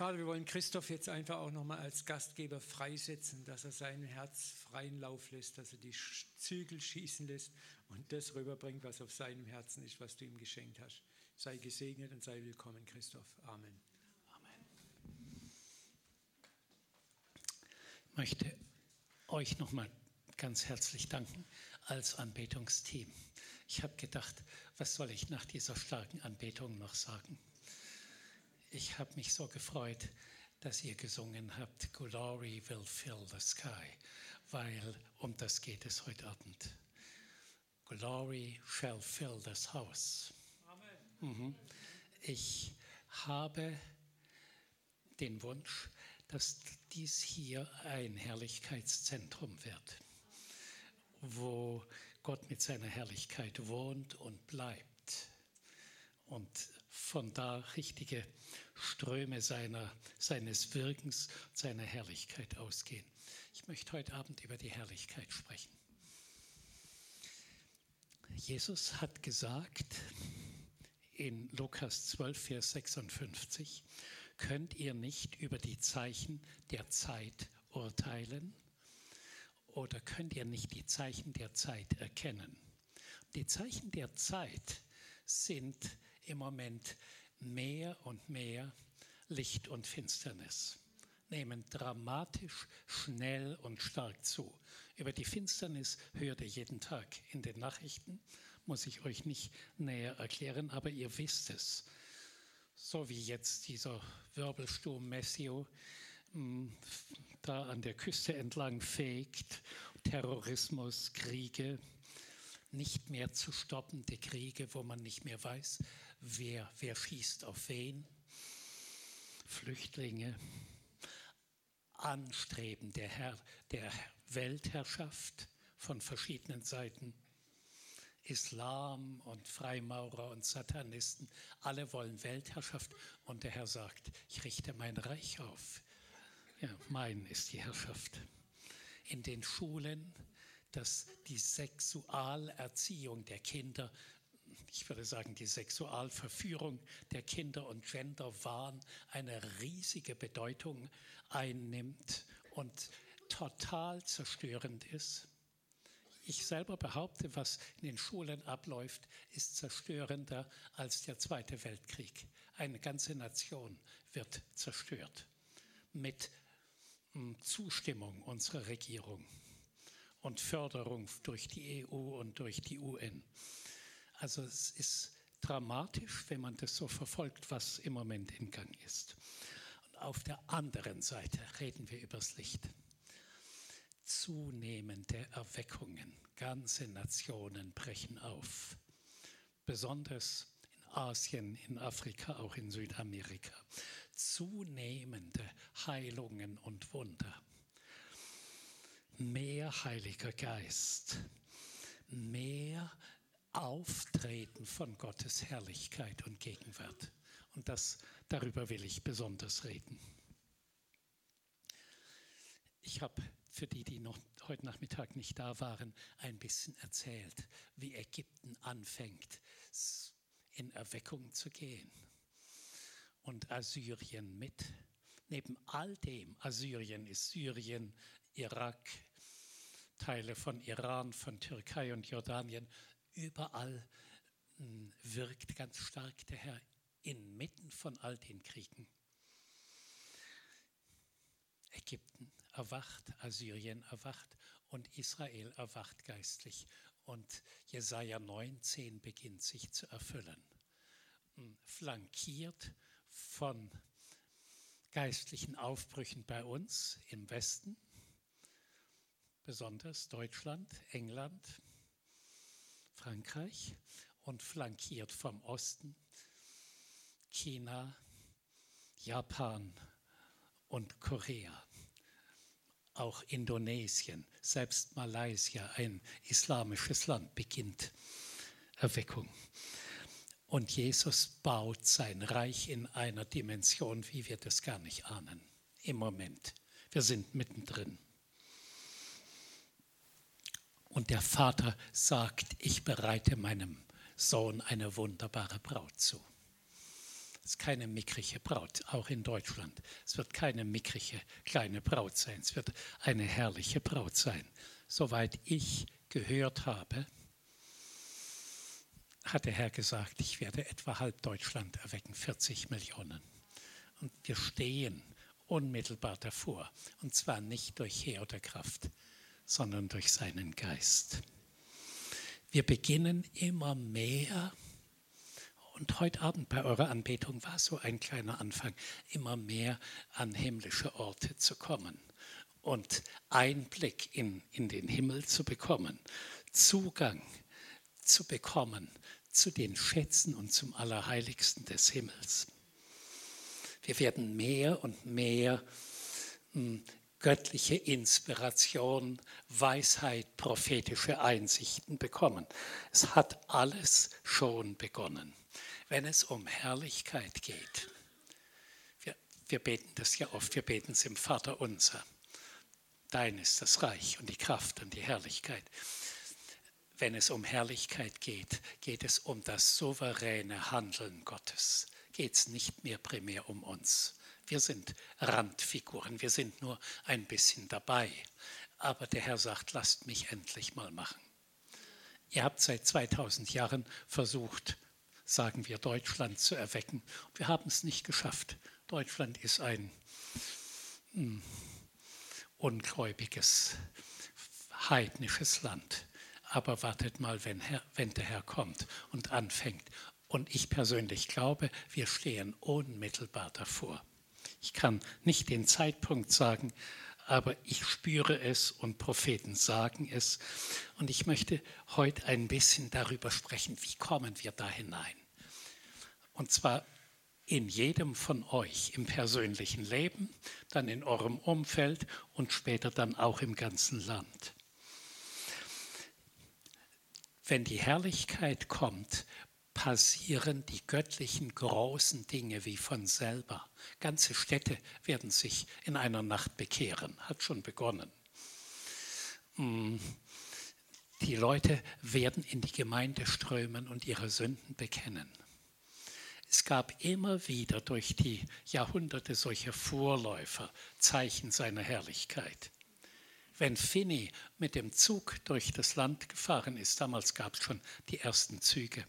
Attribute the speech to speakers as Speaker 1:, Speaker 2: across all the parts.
Speaker 1: Vater, wir wollen Christoph jetzt einfach auch nochmal als Gastgeber freisetzen, dass er sein Herz freien Lauf lässt, dass er die Zügel schießen lässt und das rüberbringt, was auf seinem Herzen ist, was du ihm geschenkt hast. Sei gesegnet und sei willkommen, Christoph. Amen. Amen.
Speaker 2: Ich möchte euch nochmal ganz herzlich danken als Anbetungsteam. Ich habe gedacht, was soll ich nach dieser starken Anbetung noch sagen? Ich habe mich so gefreut, dass ihr gesungen habt, Glory will fill the sky, weil um das geht es heute Abend. Glory shall fill this house. Amen. Mhm. Ich habe den Wunsch, dass dies hier ein Herrlichkeitszentrum wird, wo Gott mit seiner Herrlichkeit wohnt und bleibt und von da richtige Ströme seiner, seines Wirkens, seiner Herrlichkeit ausgehen. Ich möchte heute Abend über die Herrlichkeit sprechen. Jesus hat gesagt in Lukas 12, Vers 56, könnt ihr nicht über die Zeichen der Zeit urteilen oder könnt ihr nicht die Zeichen der Zeit erkennen? Die Zeichen der Zeit sind im Moment mehr und mehr Licht und Finsternis nehmen dramatisch, schnell und stark zu. Über die Finsternis hört ihr jeden Tag in den Nachrichten, muss ich euch nicht näher erklären, aber ihr wisst es. So wie jetzt dieser Wirbelsturm Messio hm, da an der Küste entlang fegt, Terrorismus, Kriege, nicht mehr zu stoppende Kriege, wo man nicht mehr weiß, wer, wer schießt auf wen, Flüchtlinge, Anstreben der, Herr, der Weltherrschaft von verschiedenen Seiten. Islam und Freimaurer und Satanisten, alle wollen Weltherrschaft und der Herr sagt, ich richte mein Reich auf. Ja, mein ist die Herrschaft. In den Schulen, dass die Sexualerziehung der Kinder ich würde sagen, die Sexualverführung der Kinder und Genderwahn eine riesige Bedeutung einnimmt und total zerstörend ist. Ich selber behaupte, was in den Schulen abläuft, ist zerstörender als der Zweite Weltkrieg. Eine ganze Nation wird zerstört mit hm, Zustimmung unserer Regierung und Förderung durch die EU und durch die UN. Also es ist dramatisch, wenn man das so verfolgt, was im Moment im Gang ist. Und auf der anderen Seite reden wir übers Licht. Zunehmende Erweckungen, ganze Nationen brechen auf, besonders in Asien, in Afrika, auch in Südamerika. Zunehmende Heilungen und Wunder. Mehr Heiliger Geist, mehr Auftreten von Gottes Herrlichkeit und Gegenwart. Und das, darüber will ich besonders reden. Ich habe für die, die noch heute Nachmittag nicht da waren, ein bisschen erzählt, wie Ägypten anfängt, in Erweckung zu gehen. Und Assyrien mit. Neben all dem, Assyrien ist Syrien, Irak, Teile von Iran, von Türkei und Jordanien, Überall hm, wirkt ganz stark der Herr inmitten von all den Kriegen. Ägypten erwacht, Assyrien erwacht und Israel erwacht geistlich. Und Jesaja 19 beginnt sich zu erfüllen. Hm, flankiert von geistlichen Aufbrüchen bei uns im Westen, besonders Deutschland, England, Frankreich und flankiert vom Osten China, Japan und Korea. Auch Indonesien, selbst Malaysia, ein islamisches Land, beginnt Erweckung. Und Jesus baut sein Reich in einer Dimension, wie wir das gar nicht ahnen. Im Moment. Wir sind mittendrin. Und der Vater sagt, ich bereite meinem Sohn eine wunderbare Braut zu. Es ist keine mickrige Braut, auch in Deutschland. Es wird keine mickrige kleine Braut sein. Es wird eine herrliche Braut sein. Soweit ich gehört habe, hat der Herr gesagt, ich werde etwa halb Deutschland erwecken, 40 Millionen. Und wir stehen unmittelbar davor. Und zwar nicht durch Heer oder Kraft, sondern durch seinen Geist. Wir beginnen immer mehr, und heute Abend bei eurer Anbetung war so ein kleiner Anfang, immer mehr an himmlische Orte zu kommen und Einblick in, in den Himmel zu bekommen, Zugang zu bekommen zu den Schätzen und zum Allerheiligsten des Himmels. Wir werden mehr und mehr hm, göttliche Inspiration, Weisheit, prophetische Einsichten bekommen. Es hat alles schon begonnen. Wenn es um Herrlichkeit geht, wir, wir beten das ja oft, wir beten es im Vater unser. Dein ist das Reich und die Kraft und die Herrlichkeit wenn es um Herrlichkeit geht, geht es um das souveräne Handeln Gottes. Geht es nicht mehr primär um uns. Wir sind Randfiguren, wir sind nur ein bisschen dabei. Aber der Herr sagt, lasst mich endlich mal machen. Ihr habt seit 2000 Jahren versucht, sagen wir, Deutschland zu erwecken. Wir haben es nicht geschafft. Deutschland ist ein hm, ungläubiges, heidnisches Land aber wartet mal, wenn, Herr, wenn der Herr kommt und anfängt. Und ich persönlich glaube, wir stehen unmittelbar davor. Ich kann nicht den Zeitpunkt sagen, aber ich spüre es und Propheten sagen es. Und ich möchte heute ein bisschen darüber sprechen, wie kommen wir da hinein. Und zwar in jedem von euch im persönlichen Leben, dann in eurem Umfeld und später dann auch im ganzen Land. Wenn die Herrlichkeit kommt, passieren die göttlichen großen Dinge wie von selber. Ganze Städte werden sich in einer Nacht bekehren, hat schon begonnen. Mm. Die Leute werden in die Gemeinde strömen und ihre Sünden bekennen. Es gab immer wieder durch die Jahrhunderte solche Vorläufer, Zeichen seiner Herrlichkeit. Wenn Finney mit dem Zug durch das Land gefahren ist, damals gab es schon die ersten Züge,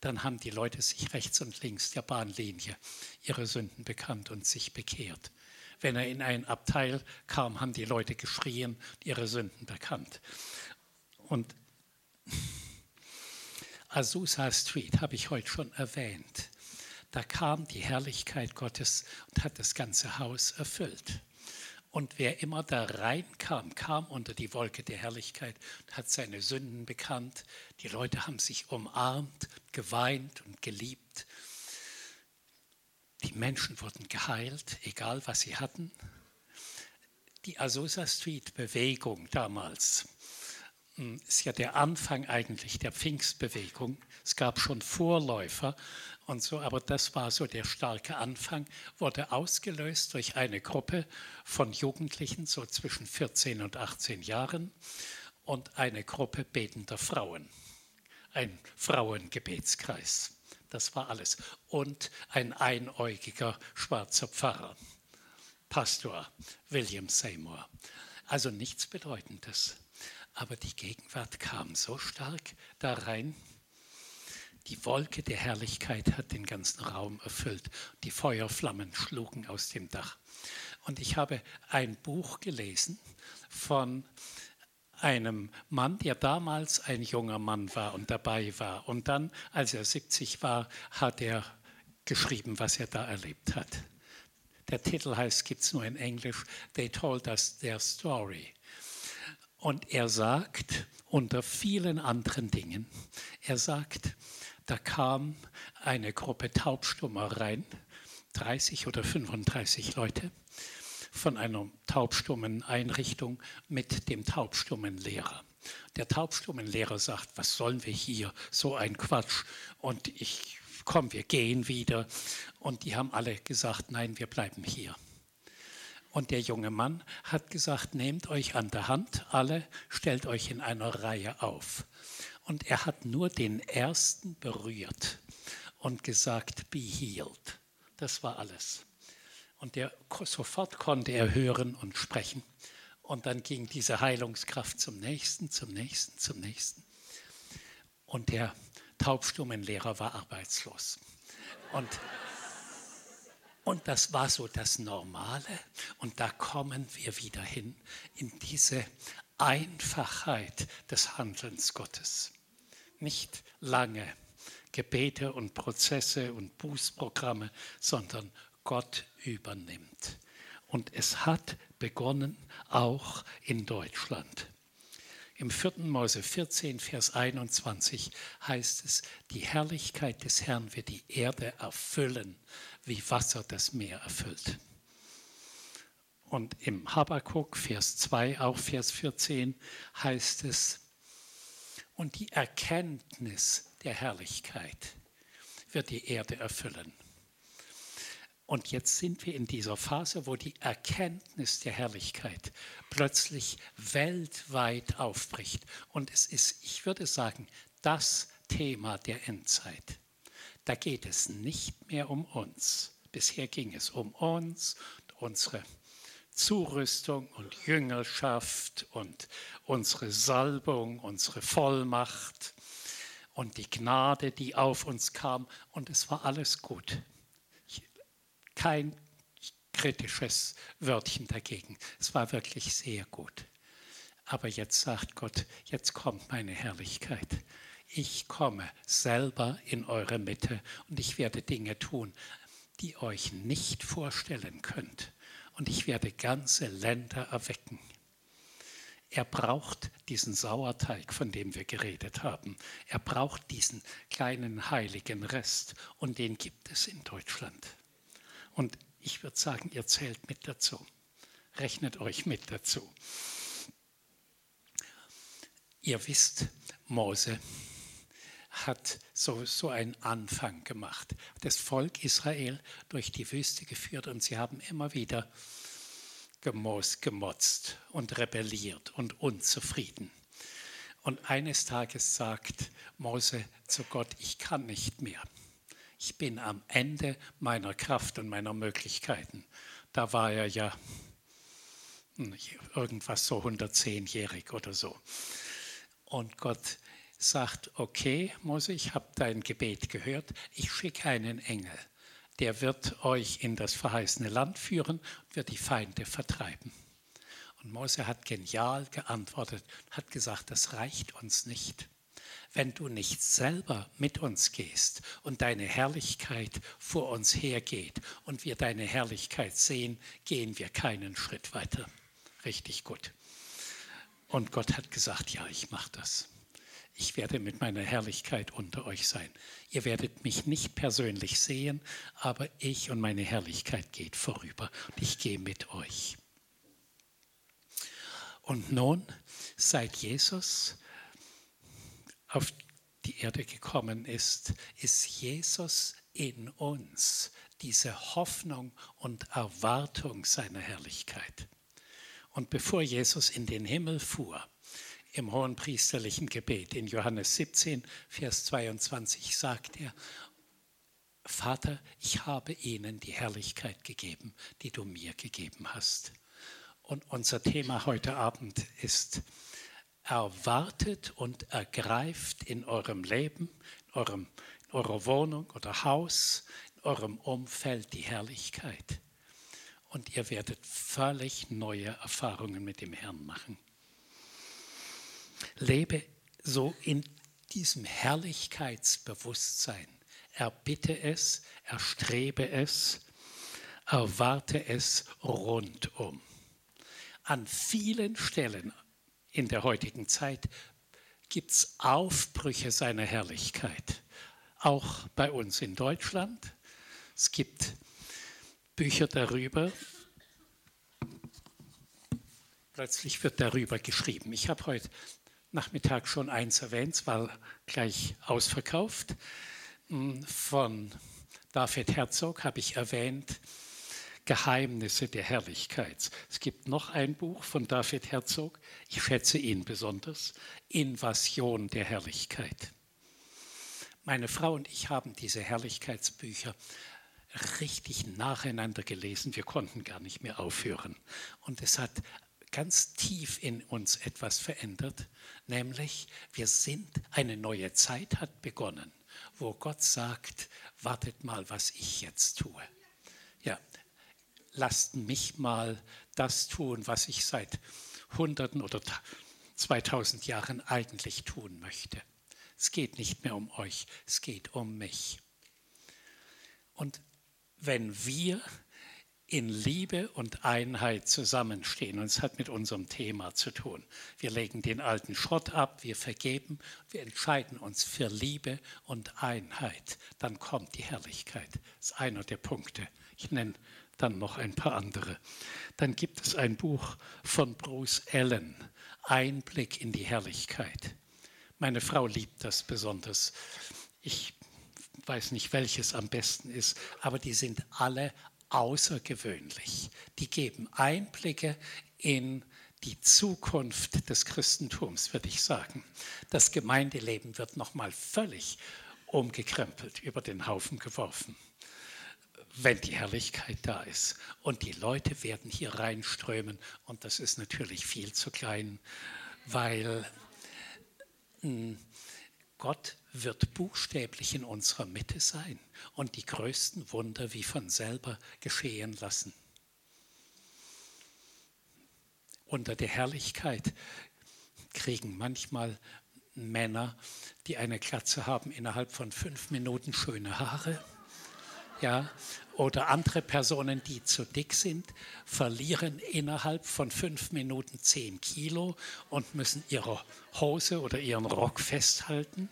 Speaker 2: dann haben die Leute sich rechts und links der Bahnlinie ihre Sünden bekannt und sich bekehrt. Wenn er in ein Abteil kam, haben die Leute geschrien, ihre Sünden bekannt. Und Azusa Street habe ich heute schon erwähnt. Da kam die Herrlichkeit Gottes und hat das ganze Haus erfüllt. Und wer immer da reinkam, kam unter die Wolke der Herrlichkeit hat seine Sünden bekannt. Die Leute haben sich umarmt, geweint und geliebt. Die Menschen wurden geheilt, egal was sie hatten. Die Azusa Street Bewegung damals hm, ist ja der Anfang eigentlich der Pfingstbewegung. Es gab schon Vorläufer und so, aber das war so der starke Anfang, wurde ausgelöst durch eine Gruppe von Jugendlichen, so zwischen 14 und 18 Jahren, und eine Gruppe betender Frauen, ein Frauengebetskreis. Das war alles. Und ein einäugiger schwarzer Pfarrer, Pastor William Seymour. Also nichts Bedeutendes. Aber die Gegenwart kam so stark da rein, die Wolke der Herrlichkeit hat den ganzen Raum erfüllt. Die Feuerflammen schlugen aus dem Dach. Und ich habe ein Buch gelesen von einem Mann, der damals ein junger Mann war und dabei war. Und dann, als er 70 war, hat er geschrieben, was er da erlebt hat. Der Titel heißt, gibt es nur in Englisch, They Told Us Their Story. Und er sagt, unter vielen anderen Dingen, er sagt, da kam eine Gruppe Taubstummer rein, 30 oder 35 Leute, von einer taubstummen Einrichtung mit dem taubstummen Lehrer. Der taubstummen Lehrer sagt, was sollen wir hier, so ein Quatsch. Und ich, komm, wir gehen wieder. Und die haben alle gesagt, nein, wir bleiben hier. Und der junge Mann hat gesagt, nehmt euch an der Hand, alle, stellt euch in einer Reihe auf. Und er hat nur den ersten berührt und gesagt, be healed. Das war alles. Und der, sofort konnte er hören und sprechen. Und dann ging diese Heilungskraft zum nächsten, zum nächsten, zum nächsten. Und der Taubstummenlehrer war arbeitslos. Und, und das war so das Normale. Und da kommen wir wieder hin in diese Einfachheit des Handelns Gottes. Nicht lange Gebete und Prozesse und Bußprogramme, sondern Gott übernimmt. Und es hat begonnen auch in Deutschland. Im 4. Mose 14, Vers 21 heißt es, die Herrlichkeit des Herrn wird die Erde erfüllen, wie Wasser das Meer erfüllt. Und im Habakkuk, Vers 2, auch Vers 14, heißt es, und die Erkenntnis der Herrlichkeit wird die Erde erfüllen. Und jetzt sind wir in dieser Phase, wo die Erkenntnis der Herrlichkeit plötzlich weltweit aufbricht. Und es ist, ich würde sagen, das Thema der Endzeit. Da geht es nicht mehr um uns. Bisher ging es um uns, unsere Zurüstung und Jüngerschaft und unsere Salbung, unsere Vollmacht und die Gnade, die auf uns kam. Und es war alles gut kein kritisches Wörtchen dagegen. Es war wirklich sehr gut. Aber jetzt sagt Gott, jetzt kommt meine Herrlichkeit. Ich komme selber in eure Mitte und ich werde Dinge tun, die euch nicht vorstellen könnt. Und ich werde ganze Länder erwecken. Er braucht diesen Sauerteig, von dem wir geredet haben. Er braucht diesen kleinen heiligen Rest und den gibt es in Deutschland. Und ich würde sagen, ihr zählt mit dazu. Rechnet euch mit dazu. Ihr wisst, Mose hat so, so einen Anfang gemacht, das Volk Israel durch die Wüste geführt und sie haben immer wieder gemotzt und rebelliert und unzufrieden. Und eines Tages sagt Mose zu Gott, ich kann nicht mehr ich bin am Ende meiner Kraft und meiner Möglichkeiten. Da war er ja hm, irgendwas so 110-jährig oder so. Und Gott sagt, okay, Mose, ich habe dein Gebet gehört, ich schicke einen Engel, der wird euch in das verheißene Land führen und wird die Feinde vertreiben. Und Mose hat genial geantwortet, hat gesagt, das reicht uns nicht wenn du nicht selber mit uns gehst und deine Herrlichkeit vor uns hergeht und wir deine Herrlichkeit sehen, gehen wir keinen Schritt weiter. Richtig gut. Und Gott hat gesagt, ja, ich mache das. Ich werde mit meiner Herrlichkeit unter euch sein. Ihr werdet mich nicht persönlich sehen, aber ich und meine Herrlichkeit geht vorüber und ich gehe mit euch. Und nun, seit Jesus auf die Erde gekommen ist, ist Jesus in uns, diese Hoffnung und Erwartung seiner Herrlichkeit. Und bevor Jesus in den Himmel fuhr, im hohen priesterlichen Gebet in Johannes 17, Vers 22 sagt er, Vater, ich habe ihnen die Herrlichkeit gegeben, die du mir gegeben hast. Und unser Thema heute Abend ist erwartet und ergreift in eurem Leben, in, eurem, in eurer Wohnung oder Haus, in eurem Umfeld die Herrlichkeit. Und ihr werdet völlig neue Erfahrungen mit dem Herrn machen. Lebe so in diesem Herrlichkeitsbewusstsein. Erbitte es, erstrebe es, erwarte es rundum. An vielen Stellen in der heutigen Zeit gibt es Aufbrüche seiner Herrlichkeit. Auch bei uns in Deutschland. Es gibt Bücher darüber. Plötzlich wird darüber geschrieben. Ich habe heute Nachmittag schon eins erwähnt, es war gleich ausverkauft. Hm, von David Herzog habe ich erwähnt, Geheimnisse der Herrlichkeit. Es gibt noch ein Buch von David Herzog, ich schätze ihn besonders, Invasion der Herrlichkeit. Meine Frau und ich haben diese Herrlichkeitsbücher richtig nacheinander gelesen. Wir konnten gar nicht mehr aufhören. Und es hat ganz tief in uns etwas verändert, nämlich wir sind, eine neue Zeit hat begonnen, wo Gott sagt, wartet mal, was ich jetzt tue. Ja, lasst mich mal das tun, was ich seit Hunderten oder 2000 Jahren eigentlich tun möchte. Es geht nicht mehr um euch, es geht um mich. Und wenn wir in Liebe und Einheit zusammenstehen. Und es hat mit unserem Thema zu tun. Wir legen den alten Schrott ab, wir vergeben, wir entscheiden uns für Liebe und Einheit. Dann kommt die Herrlichkeit. Das ist einer der Punkte. Ich nenne dann noch ein paar andere. Dann gibt es ein Buch von Bruce Allen, Einblick in die Herrlichkeit. Meine Frau liebt das besonders. Ich weiß nicht, welches am besten ist, aber die sind alle außergewöhnlich. Die geben Einblicke in die Zukunft des Christentums, würde ich sagen. Das Gemeindeleben wird nochmal völlig umgekrempelt, über den Haufen geworfen, wenn die Herrlichkeit da ist. Und die Leute werden hier reinströmen und das ist natürlich viel zu klein, weil hm, Gott wird buchstäblich in unserer Mitte sein und die größten Wunder wie von selber geschehen lassen. Unter der Herrlichkeit kriegen manchmal Männer, die eine Glatze haben, innerhalb von fünf Minuten schöne Haare. Ja, oder andere Personen, die zu dick sind, verlieren innerhalb von fünf Minuten zehn Kilo und müssen ihre Hose oder ihren Rock festhalten.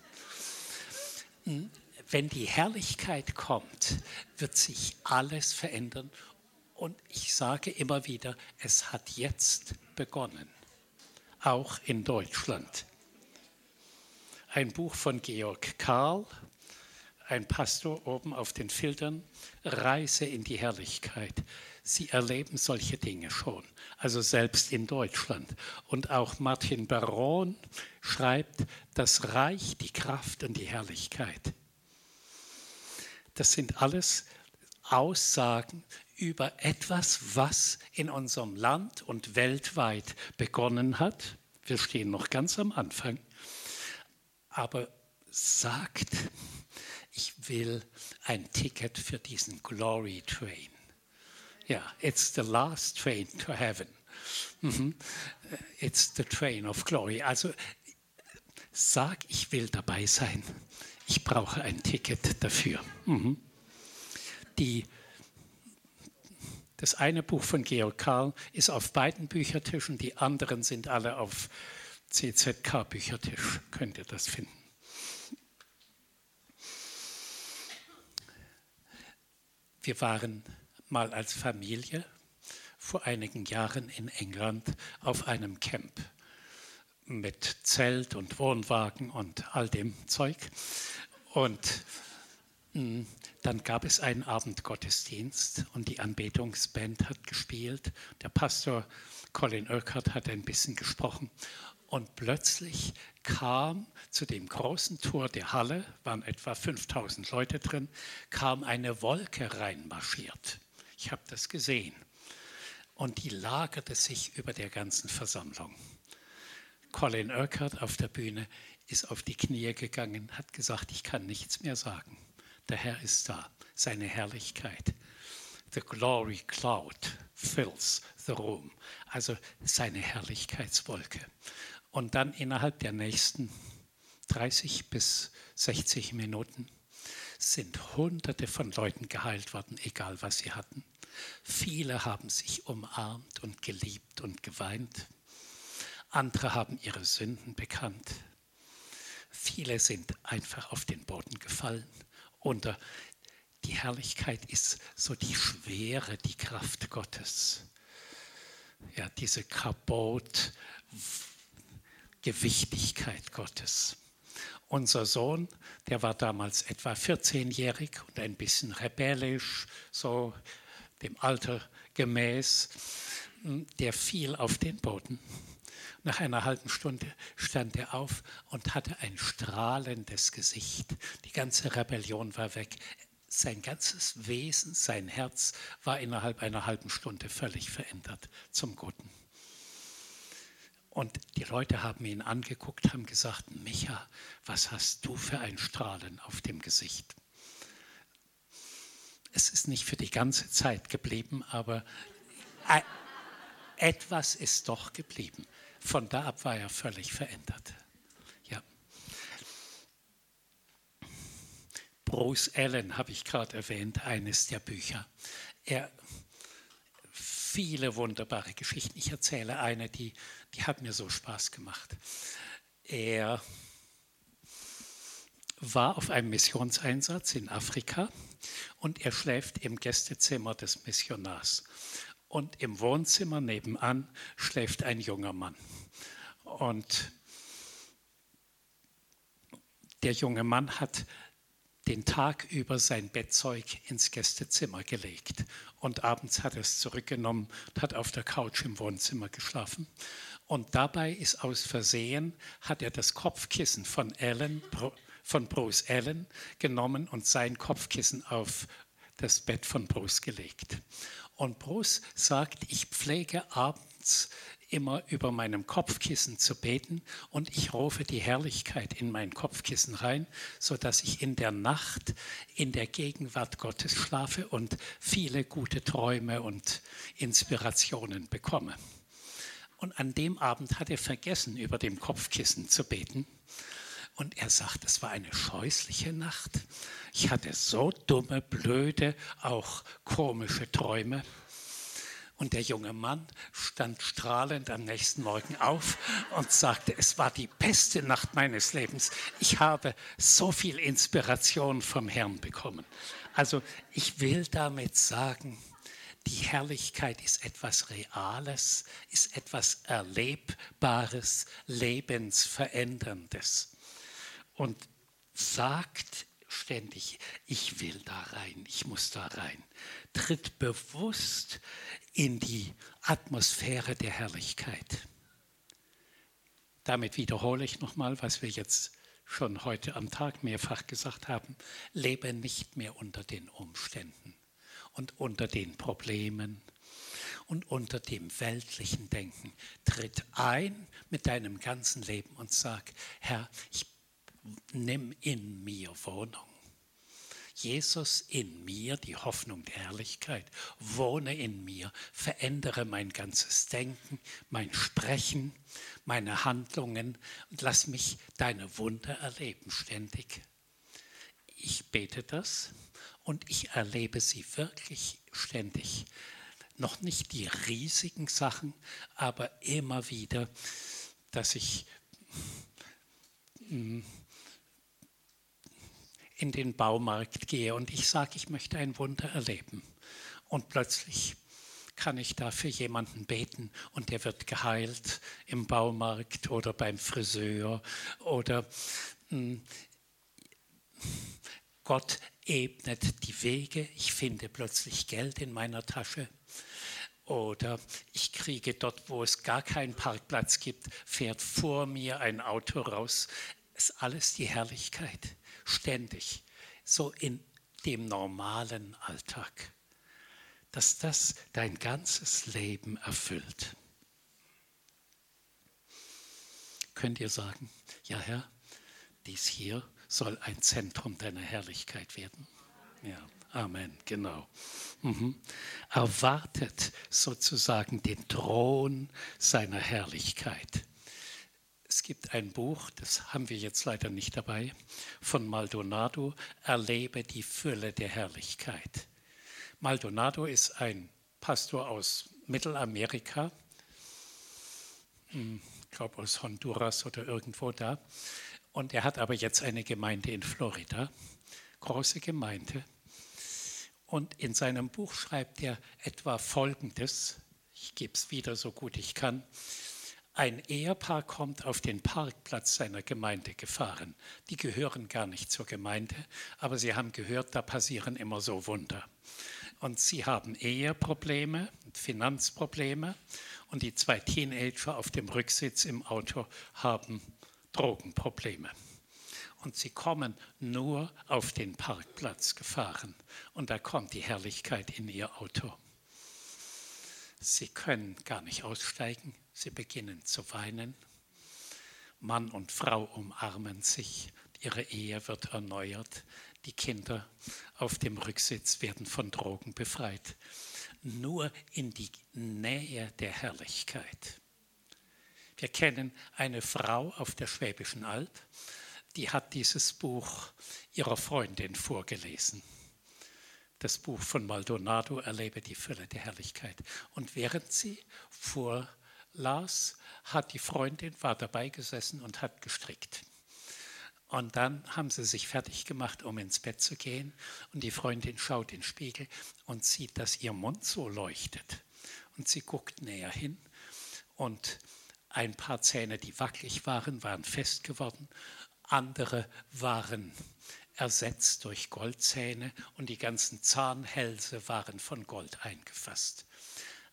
Speaker 2: Wenn die Herrlichkeit kommt, wird sich alles verändern. Und ich sage immer wieder, es hat jetzt begonnen, auch in Deutschland. Ein Buch von Georg Karl, ein Pastor oben auf den Filtern, Reise in die Herrlichkeit. Sie erleben solche Dinge schon, also selbst in Deutschland. Und auch Martin Baron schreibt, das Reich, die Kraft und die Herrlichkeit. Das sind alles Aussagen über etwas, was in unserem Land und weltweit begonnen hat. Wir stehen noch ganz am Anfang. Aber sagt, ich will ein Ticket für diesen Glory Train. Ja, it's the last train to heaven. Mhm. It's the train of glory. Also sag, ich will dabei sein. Ich brauche ein Ticket dafür. Mhm. Die, das eine Buch von Georg Karl ist auf beiden Büchertischen, die anderen sind alle auf CZK-Büchertisch. Könnt ihr das finden? Wir waren mal als Familie vor einigen Jahren in England auf einem Camp mit Zelt und Wohnwagen und all dem Zeug. Und hm, dann gab es einen Abendgottesdienst und die Anbetungsband hat gespielt. Der Pastor Colin Urquhart hat ein bisschen gesprochen. Und plötzlich kam zu dem großen Tor der Halle, waren etwa 5000 Leute drin, kam eine Wolke reinmarschiert. Ich habe das gesehen. Und die lagerte sich über der ganzen Versammlung. Colin Urquhart auf der Bühne ist auf die Knie gegangen, hat gesagt, ich kann nichts mehr sagen. Der Herr ist da, seine Herrlichkeit. The glory cloud fills the room. Also seine Herrlichkeitswolke. Und dann innerhalb der nächsten 30 bis 60 Minuten sind Hunderte von Leuten geheilt worden, egal was sie hatten. Viele haben sich umarmt und geliebt und geweint. Andere haben ihre Sünden bekannt. Viele sind einfach auf den Boden gefallen. Und die Herrlichkeit ist so die Schwere, die Kraft Gottes. Ja, diese Kabot, Gewichtigkeit Gottes. Unser Sohn, der war damals etwa 14-jährig und ein bisschen rebellisch, so dem Alter gemäß, der fiel auf den Boden. Nach einer halben Stunde stand er auf und hatte ein strahlendes Gesicht. Die ganze Rebellion war weg. sein ganzes Wesen, sein Herz war innerhalb einer halben Stunde völlig verändert zum Guten. Und die Leute haben ihn angeguckt, haben gesagt, Micha, was hast du für ein Strahlen auf dem Gesicht? Es ist nicht für die ganze Zeit geblieben, aber etwas ist doch geblieben. Von da ab war er völlig verändert. Ja. Bruce Allen habe ich gerade erwähnt, eines der Bücher. Er viele wunderbare Geschichten. Ich erzähle eine, die, die hat mir so Spaß gemacht. Er war auf einem Missionseinsatz in Afrika und er schläft im Gästezimmer des Missionars. Und im Wohnzimmer nebenan schläft ein junger Mann. Und der junge Mann hat den Tag über sein Bettzeug ins Gästezimmer gelegt und abends hat er es zurückgenommen und hat auf der Couch im Wohnzimmer geschlafen. Und dabei ist aus Versehen, hat er das Kopfkissen von Allen, von Bruce Allen genommen und sein Kopfkissen auf das Bett von Bruce gelegt. Und Bruce sagt, ich pflege abends immer über meinem Kopfkissen zu beten und ich rufe die Herrlichkeit in mein Kopfkissen rein, sodass ich in der Nacht in der Gegenwart Gottes schlafe und viele gute Träume und Inspirationen bekomme. Und an dem Abend hat er vergessen, über dem Kopfkissen zu beten und er sagt, es war eine scheußliche Nacht. Ich hatte so dumme, blöde, auch komische Träume. Und der junge Mann stand strahlend am nächsten Morgen auf und sagte, es war die beste Nacht meines Lebens. Ich habe so viel Inspiration vom Herrn bekommen. Also ich will damit sagen, die Herrlichkeit ist etwas Reales, ist etwas Erlebbares, Lebensveränderndes und sagt ständig, ich will da rein, ich muss da rein. Tritt bewusst in die Atmosphäre der Herrlichkeit. Damit wiederhole ich nochmal, was wir jetzt schon heute am Tag mehrfach gesagt haben. Lebe nicht mehr unter den Umständen und unter den Problemen und unter dem weltlichen Denken. Tritt ein mit deinem ganzen Leben und sag, Herr, ich nimm in mir Wohnung. Jesus in mir, die Hoffnung der Herrlichkeit, wohne in mir, verändere mein ganzes Denken, mein Sprechen, meine Handlungen und lass mich deine Wunder erleben ständig. Ich bete das und ich erlebe sie wirklich ständig. Noch nicht die riesigen Sachen, aber immer wieder, dass ich hm, in den Baumarkt gehe und ich sage, ich möchte ein Wunder erleben. Und plötzlich kann ich da für jemanden beten und der wird geheilt im Baumarkt oder beim Friseur oder hm, Gott ebnet die Wege, ich finde plötzlich Geld in meiner Tasche oder ich kriege dort, wo es gar keinen Parkplatz gibt, fährt vor mir ein Auto raus. Es ist alles die Herrlichkeit ständig, so in dem normalen Alltag, dass das dein ganzes Leben erfüllt. Könnt ihr sagen, ja Herr, dies hier soll ein Zentrum deiner Herrlichkeit werden? Ja, Amen, genau. Mhm. Erwartet sozusagen den Thron seiner Herrlichkeit. Es gibt ein Buch, das haben wir jetzt leider nicht dabei, von Maldonado, Erlebe die Fülle der Herrlichkeit. Maldonado ist ein Pastor aus Mittelamerika, hm, ich glaube aus Honduras oder irgendwo da. Und er hat aber jetzt eine Gemeinde in Florida, große Gemeinde. Und in seinem Buch schreibt er etwa Folgendes, ich gebe es wieder so gut ich kann. Ein Ehepaar kommt auf den Parkplatz seiner Gemeinde gefahren. Die gehören gar nicht zur Gemeinde, aber sie haben gehört, da passieren immer so Wunder. Und sie haben Eheprobleme, Finanzprobleme und die zwei Teenager auf dem Rücksitz im Auto haben Drogenprobleme. Und sie kommen nur auf den Parkplatz gefahren. Und da kommt die Herrlichkeit in ihr Auto. Sie können gar nicht aussteigen. Sie beginnen zu weinen. Mann und Frau umarmen sich. Ihre Ehe wird erneuert. Die Kinder auf dem Rücksitz werden von Drogen befreit. Nur in die Nähe der Herrlichkeit. Wir kennen eine Frau auf der Schwäbischen Alb, die hat dieses Buch ihrer Freundin vorgelesen. Das Buch von Maldonado, Erlebe die Fülle der Herrlichkeit. Und während sie vorlas, hat die Freundin, war dabei gesessen und hat gestrickt. Und dann haben sie sich fertig gemacht, um ins Bett zu gehen. Und die Freundin schaut in den Spiegel und sieht, dass ihr Mund so leuchtet. Und sie guckt näher hin und ein paar Zähne, die wackelig waren, waren fest geworden. Andere waren ersetzt durch Goldzähne und die ganzen Zahnhälse waren von Gold eingefasst.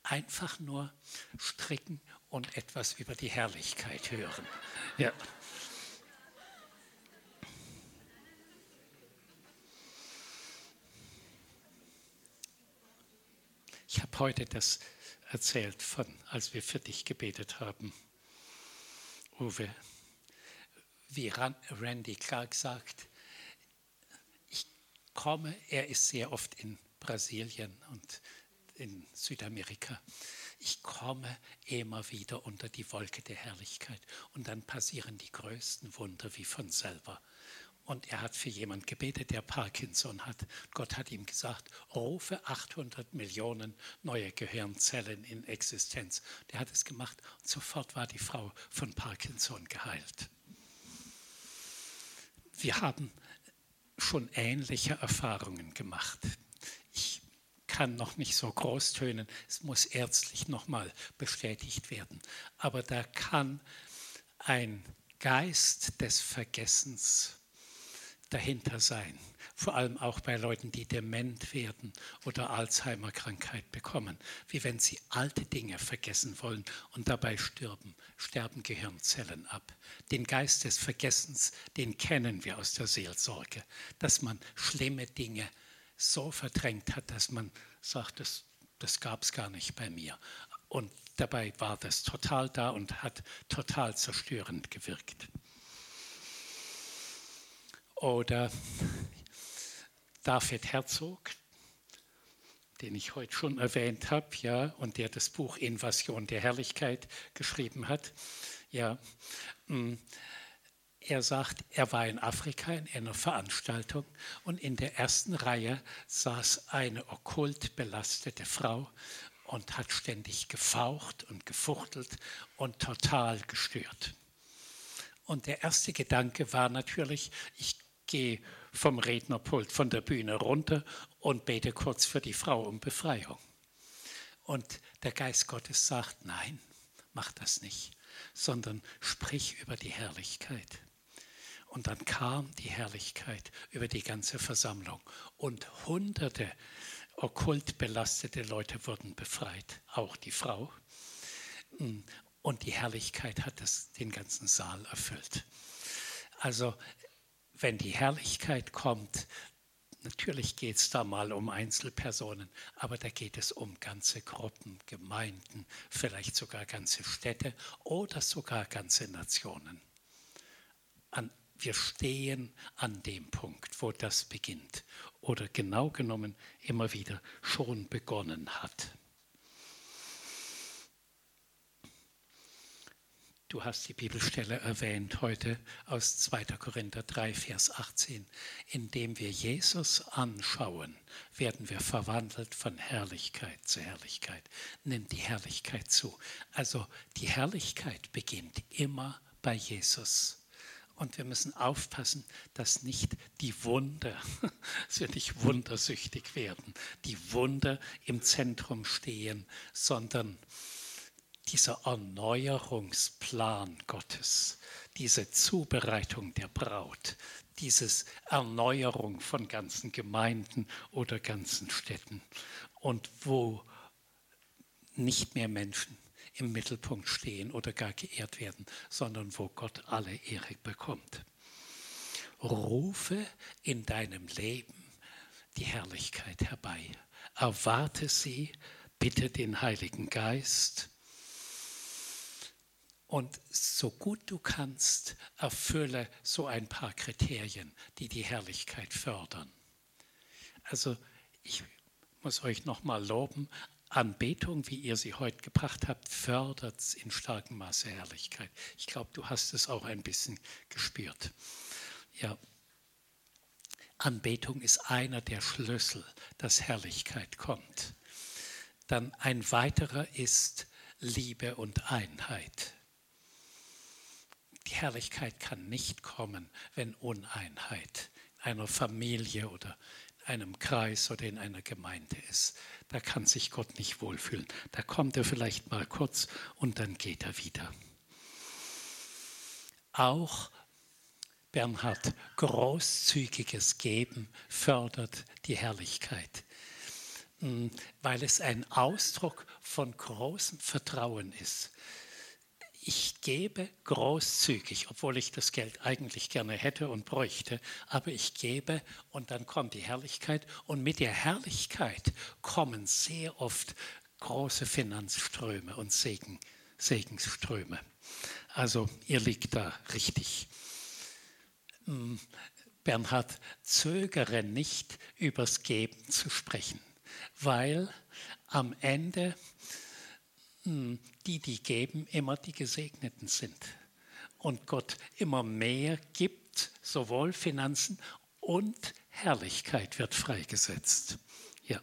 Speaker 2: Einfach nur stricken und etwas über die Herrlichkeit hören. Ja. Ich habe heute das erzählt von, als wir für dich gebetet haben, Uwe, wie Randy Clark sagt, ich komme, er ist sehr oft in Brasilien und in Südamerika. Ich komme immer wieder unter die Wolke der Herrlichkeit und dann passieren die größten Wunder wie von selber. Und er hat für jemanden gebetet, der Parkinson hat. Gott hat ihm gesagt, rufe 800 Millionen neue Gehirnzellen in Existenz. Der hat es gemacht und sofort war die Frau von Parkinson geheilt. Wir haben schon ähnliche Erfahrungen gemacht. Kann noch nicht so groß tönen, es muss ärztlich nochmal bestätigt werden. Aber da kann ein Geist des Vergessens dahinter sein. Vor allem auch bei Leuten, die dement werden oder Alzheimer-Krankheit bekommen. Wie wenn sie alte Dinge vergessen wollen und dabei sterben, sterben Gehirnzellen ab. Den Geist des Vergessens, den kennen wir aus der Seelsorge. Dass man schlimme Dinge so verdrängt hat, dass man sagt, das, das gab es gar nicht bei mir. Und dabei war das total da und hat total zerstörend gewirkt. Oder David Herzog, den ich heute schon erwähnt habe, ja, und der das Buch Invasion der Herrlichkeit geschrieben hat. Ja, mm, er sagt, er war in Afrika in einer Veranstaltung und in der ersten Reihe saß eine okkult belastete Frau und hat ständig gefaucht und gefuchtelt und total gestört. Und der erste Gedanke war natürlich, ich gehe vom Rednerpult, von der Bühne runter und bete kurz für die Frau um Befreiung. Und der Geist Gottes sagt, nein, mach das nicht, sondern sprich über die Herrlichkeit. Und dann kam die Herrlichkeit über die ganze Versammlung und hunderte okkult belastete Leute wurden befreit, auch die Frau. Und die Herrlichkeit hat das, den ganzen Saal erfüllt. Also wenn die Herrlichkeit kommt, natürlich geht es da mal um Einzelpersonen, aber da geht es um ganze Gruppen, Gemeinden, vielleicht sogar ganze Städte oder sogar ganze Nationen. Wir stehen an dem Punkt, wo das beginnt oder genau genommen immer wieder schon begonnen hat. Du hast die Bibelstelle erwähnt heute aus 2. Korinther 3, Vers 18. Indem wir Jesus anschauen, werden wir verwandelt von Herrlichkeit zu Herrlichkeit. Nimmt die Herrlichkeit zu. Also die Herrlichkeit beginnt immer bei Jesus. Und wir müssen aufpassen, dass nicht die Wunder, dass wir nicht wundersüchtig werden, die Wunder im Zentrum stehen, sondern dieser Erneuerungsplan Gottes, diese Zubereitung der Braut, diese Erneuerung von ganzen Gemeinden oder ganzen Städten. Und wo nicht mehr Menschen im Mittelpunkt stehen oder gar geehrt werden, sondern wo Gott alle Ehre bekommt. rufe in deinem Leben die Herrlichkeit herbei. Erwarte sie, bitte den Heiligen Geist. Und so gut du kannst, erfülle so ein paar Kriterien, die die Herrlichkeit fördern. Also ich muss euch nochmal loben, Anbetung, wie ihr sie heute gebracht habt, fördert in starkem Maße Herrlichkeit. Ich glaube, du hast es auch ein bisschen gespürt. Ja, Anbetung ist einer der Schlüssel, dass Herrlichkeit kommt. Dann ein weiterer ist Liebe und Einheit. Die Herrlichkeit kann nicht kommen, wenn Uneinheit in einer Familie oder in einem Kreis oder in einer Gemeinde ist. Da kann sich Gott nicht wohlfühlen. Da kommt er vielleicht mal kurz und dann geht er wieder. Auch Bernhard, großzügiges Geben fördert die Herrlichkeit, hm, weil es ein Ausdruck von großem Vertrauen ist. Ich gebe großzügig, obwohl ich das Geld eigentlich gerne hätte und bräuchte, aber ich gebe und dann kommt die Herrlichkeit und mit der Herrlichkeit kommen sehr oft große Finanzströme und Segen, Segensströme. Also ihr liegt da richtig. Hm, Bernhard, zögere nicht, übers Geben zu sprechen, weil am Ende die, die geben, immer die Gesegneten sind. Und Gott immer mehr gibt, sowohl Finanzen und Herrlichkeit wird freigesetzt. Ja.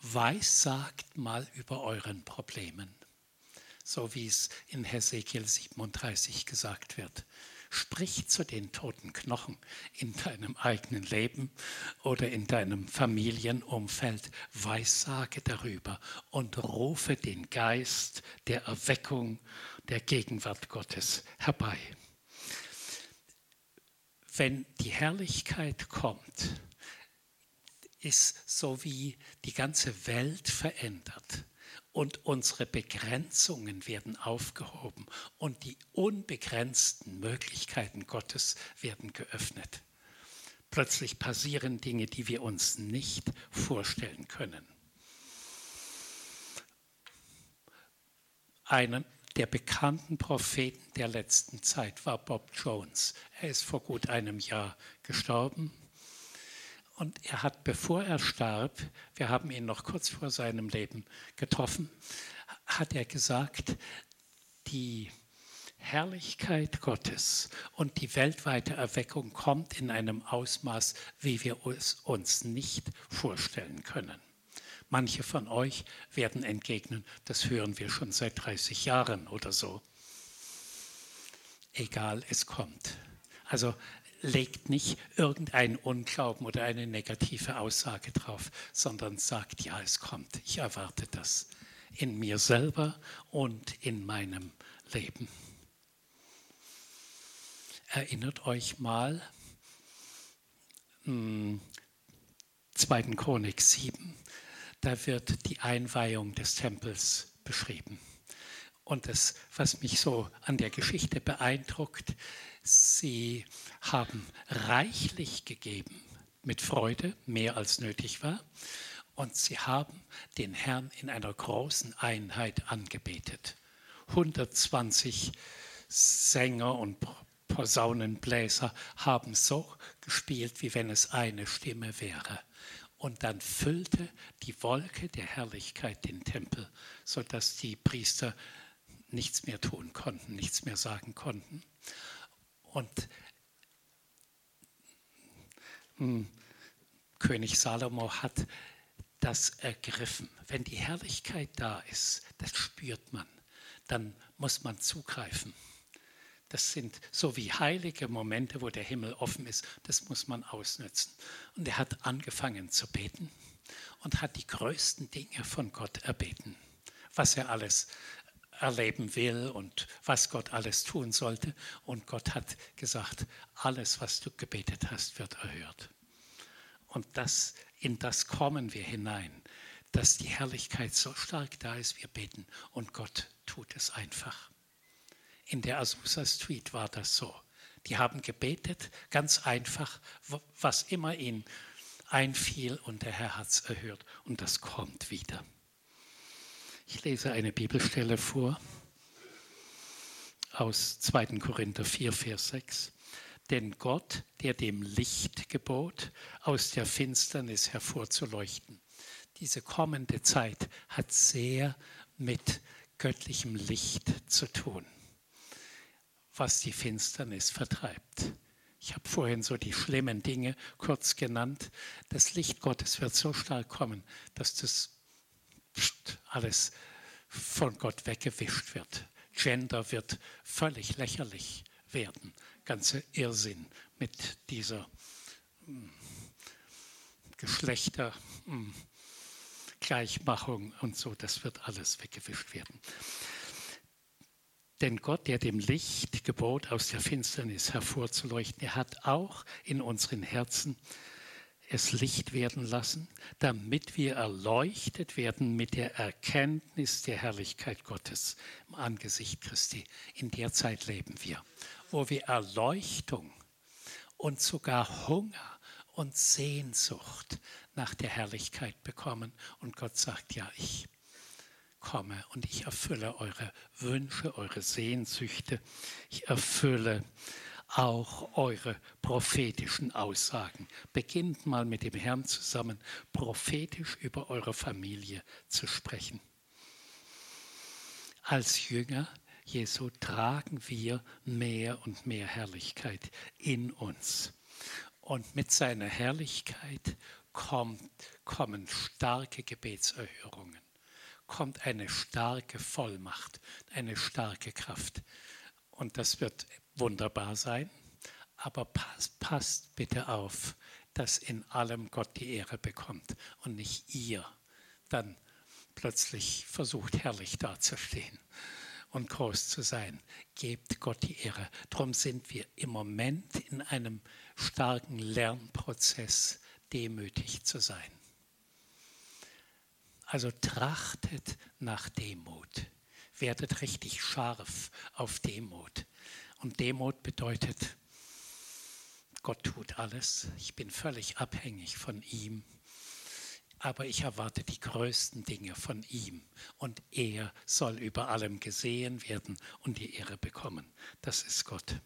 Speaker 2: Weissagt mal über euren Problemen so wie es in Hesekiel 37 gesagt wird. Sprich zu den toten Knochen in deinem eigenen Leben oder in deinem Familienumfeld, weissage darüber und rufe den Geist der Erweckung, der Gegenwart Gottes herbei. Wenn die Herrlichkeit kommt, ist so wie die ganze Welt verändert und unsere Begrenzungen werden aufgehoben und die unbegrenzten Möglichkeiten Gottes werden geöffnet. Plötzlich passieren Dinge, die wir uns nicht vorstellen können. Einer der bekannten Propheten der letzten Zeit war Bob Jones. Er ist vor gut einem Jahr gestorben. Und er hat, bevor er starb, wir haben ihn noch kurz vor seinem Leben getroffen, hat er gesagt, die Herrlichkeit Gottes und die weltweite Erweckung kommt in einem Ausmaß, wie wir es uns nicht vorstellen können. Manche von euch werden entgegnen, das hören wir schon seit 30 Jahren oder so. Egal, es kommt. Also legt nicht irgendeinen Unglauben oder eine negative Aussage drauf, sondern sagt, ja, es kommt, ich erwarte das in mir selber und in meinem Leben. Erinnert euch mal, 2. Hm, Chronik 7, da wird die Einweihung des Tempels beschrieben. Und das, was mich so an der Geschichte beeindruckt, Sie haben reichlich gegeben, mit Freude, mehr als nötig war. Und sie haben den Herrn in einer großen Einheit angebetet. 120 Sänger und Posaunenbläser haben so gespielt, wie wenn es eine Stimme wäre. Und dann füllte die Wolke der Herrlichkeit den Tempel, sodass die Priester nichts mehr tun konnten, nichts mehr sagen konnten. Und hm, König Salomo hat das ergriffen. Wenn die Herrlichkeit da ist, das spürt man, dann muss man zugreifen. Das sind so wie heilige Momente, wo der Himmel offen ist. Das muss man ausnutzen. Und er hat angefangen zu beten und hat die größten Dinge von Gott erbeten, was er alles erleben will und was Gott alles tun sollte. Und Gott hat gesagt, alles, was du gebetet hast, wird erhört. Und das, in das kommen wir hinein, dass die Herrlichkeit so stark da ist, wir beten und Gott tut es einfach. In der Azusa Street war das so. Die haben gebetet, ganz einfach, was immer ihnen einfiel und der Herr hat es erhört und das kommt wieder. Ich lese eine Bibelstelle vor aus 2. Korinther 4, Vers 6. Denn Gott, der dem Licht gebot, aus der Finsternis hervorzuleuchten. Diese kommende Zeit hat sehr mit göttlichem Licht zu tun, was die Finsternis vertreibt. Ich habe vorhin so die schlimmen Dinge kurz genannt. Das Licht Gottes wird so stark kommen, dass das alles von Gott weggewischt wird. Gender wird völlig lächerlich werden. Ganze Irrsinn mit dieser hm, Geschlechtergleichmachung hm, und so, das wird alles weggewischt werden. Denn Gott, der dem Licht gebot, aus der Finsternis hervorzuleuchten, er hat auch in unseren Herzen es Licht werden lassen, damit wir erleuchtet werden mit der Erkenntnis der Herrlichkeit Gottes im Angesicht Christi. In der Zeit leben wir, wo wir Erleuchtung und sogar Hunger und Sehnsucht nach der Herrlichkeit bekommen. Und Gott sagt, ja, ich komme und ich erfülle eure Wünsche, eure Sehnsüchte. Ich erfülle auch eure prophetischen Aussagen. Beginnt mal mit dem Herrn zusammen prophetisch über eure Familie zu sprechen. Als Jünger Jesu tragen wir mehr und mehr Herrlichkeit in uns. Und mit seiner Herrlichkeit kommt, kommen starke Gebetserhörungen kommt eine starke Vollmacht, eine starke Kraft. Und das wird wunderbar sein. Aber passt, passt bitte auf, dass in allem Gott die Ehre bekommt und nicht ihr dann plötzlich versucht, herrlich dazustehen und groß zu sein. Gebt Gott die Ehre. Darum sind wir im Moment in einem starken Lernprozess, demütig zu sein. Also trachtet nach Demut. Werdet richtig scharf auf Demut. Und Demut bedeutet, Gott tut alles. Ich bin völlig abhängig von ihm. Aber ich erwarte die größten Dinge von ihm. Und er soll über allem gesehen werden und die Ehre bekommen. Das ist Gott.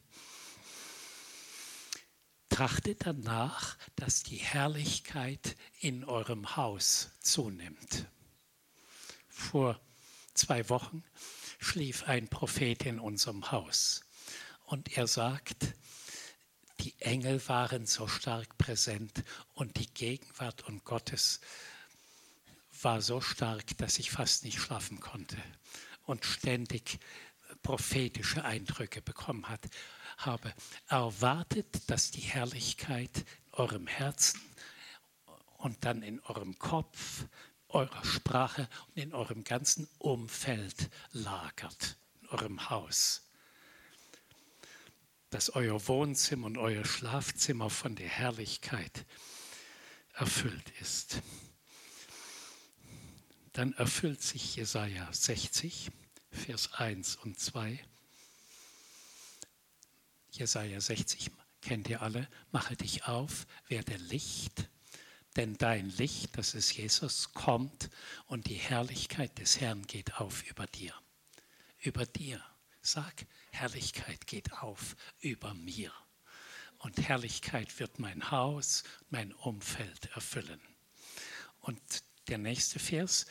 Speaker 2: Trachtet danach, dass die Herrlichkeit in eurem Haus zunimmt vor zwei Wochen schlief ein Prophet in unserem Haus und er sagt, die Engel waren so stark präsent und die Gegenwart und Gottes war so stark, dass ich fast nicht schlafen konnte und ständig prophetische Eindrücke bekommen hat, habe. Erwartet, dass die Herrlichkeit in eurem Herzen und dann in eurem Kopf eurer Sprache und in eurem ganzen Umfeld lagert, in eurem Haus. Dass euer Wohnzimmer und euer Schlafzimmer von der Herrlichkeit erfüllt ist. Dann erfüllt sich Jesaja 60, Vers 1 und 2. Jesaja 60 kennt ihr alle. Mache dich auf, werde Licht denn dein Licht, das ist Jesus, kommt und die Herrlichkeit des Herrn geht auf über dir. Über dir. Sag, Herrlichkeit geht auf über mir. Und Herrlichkeit wird mein Haus, mein Umfeld erfüllen. Und der nächste Vers,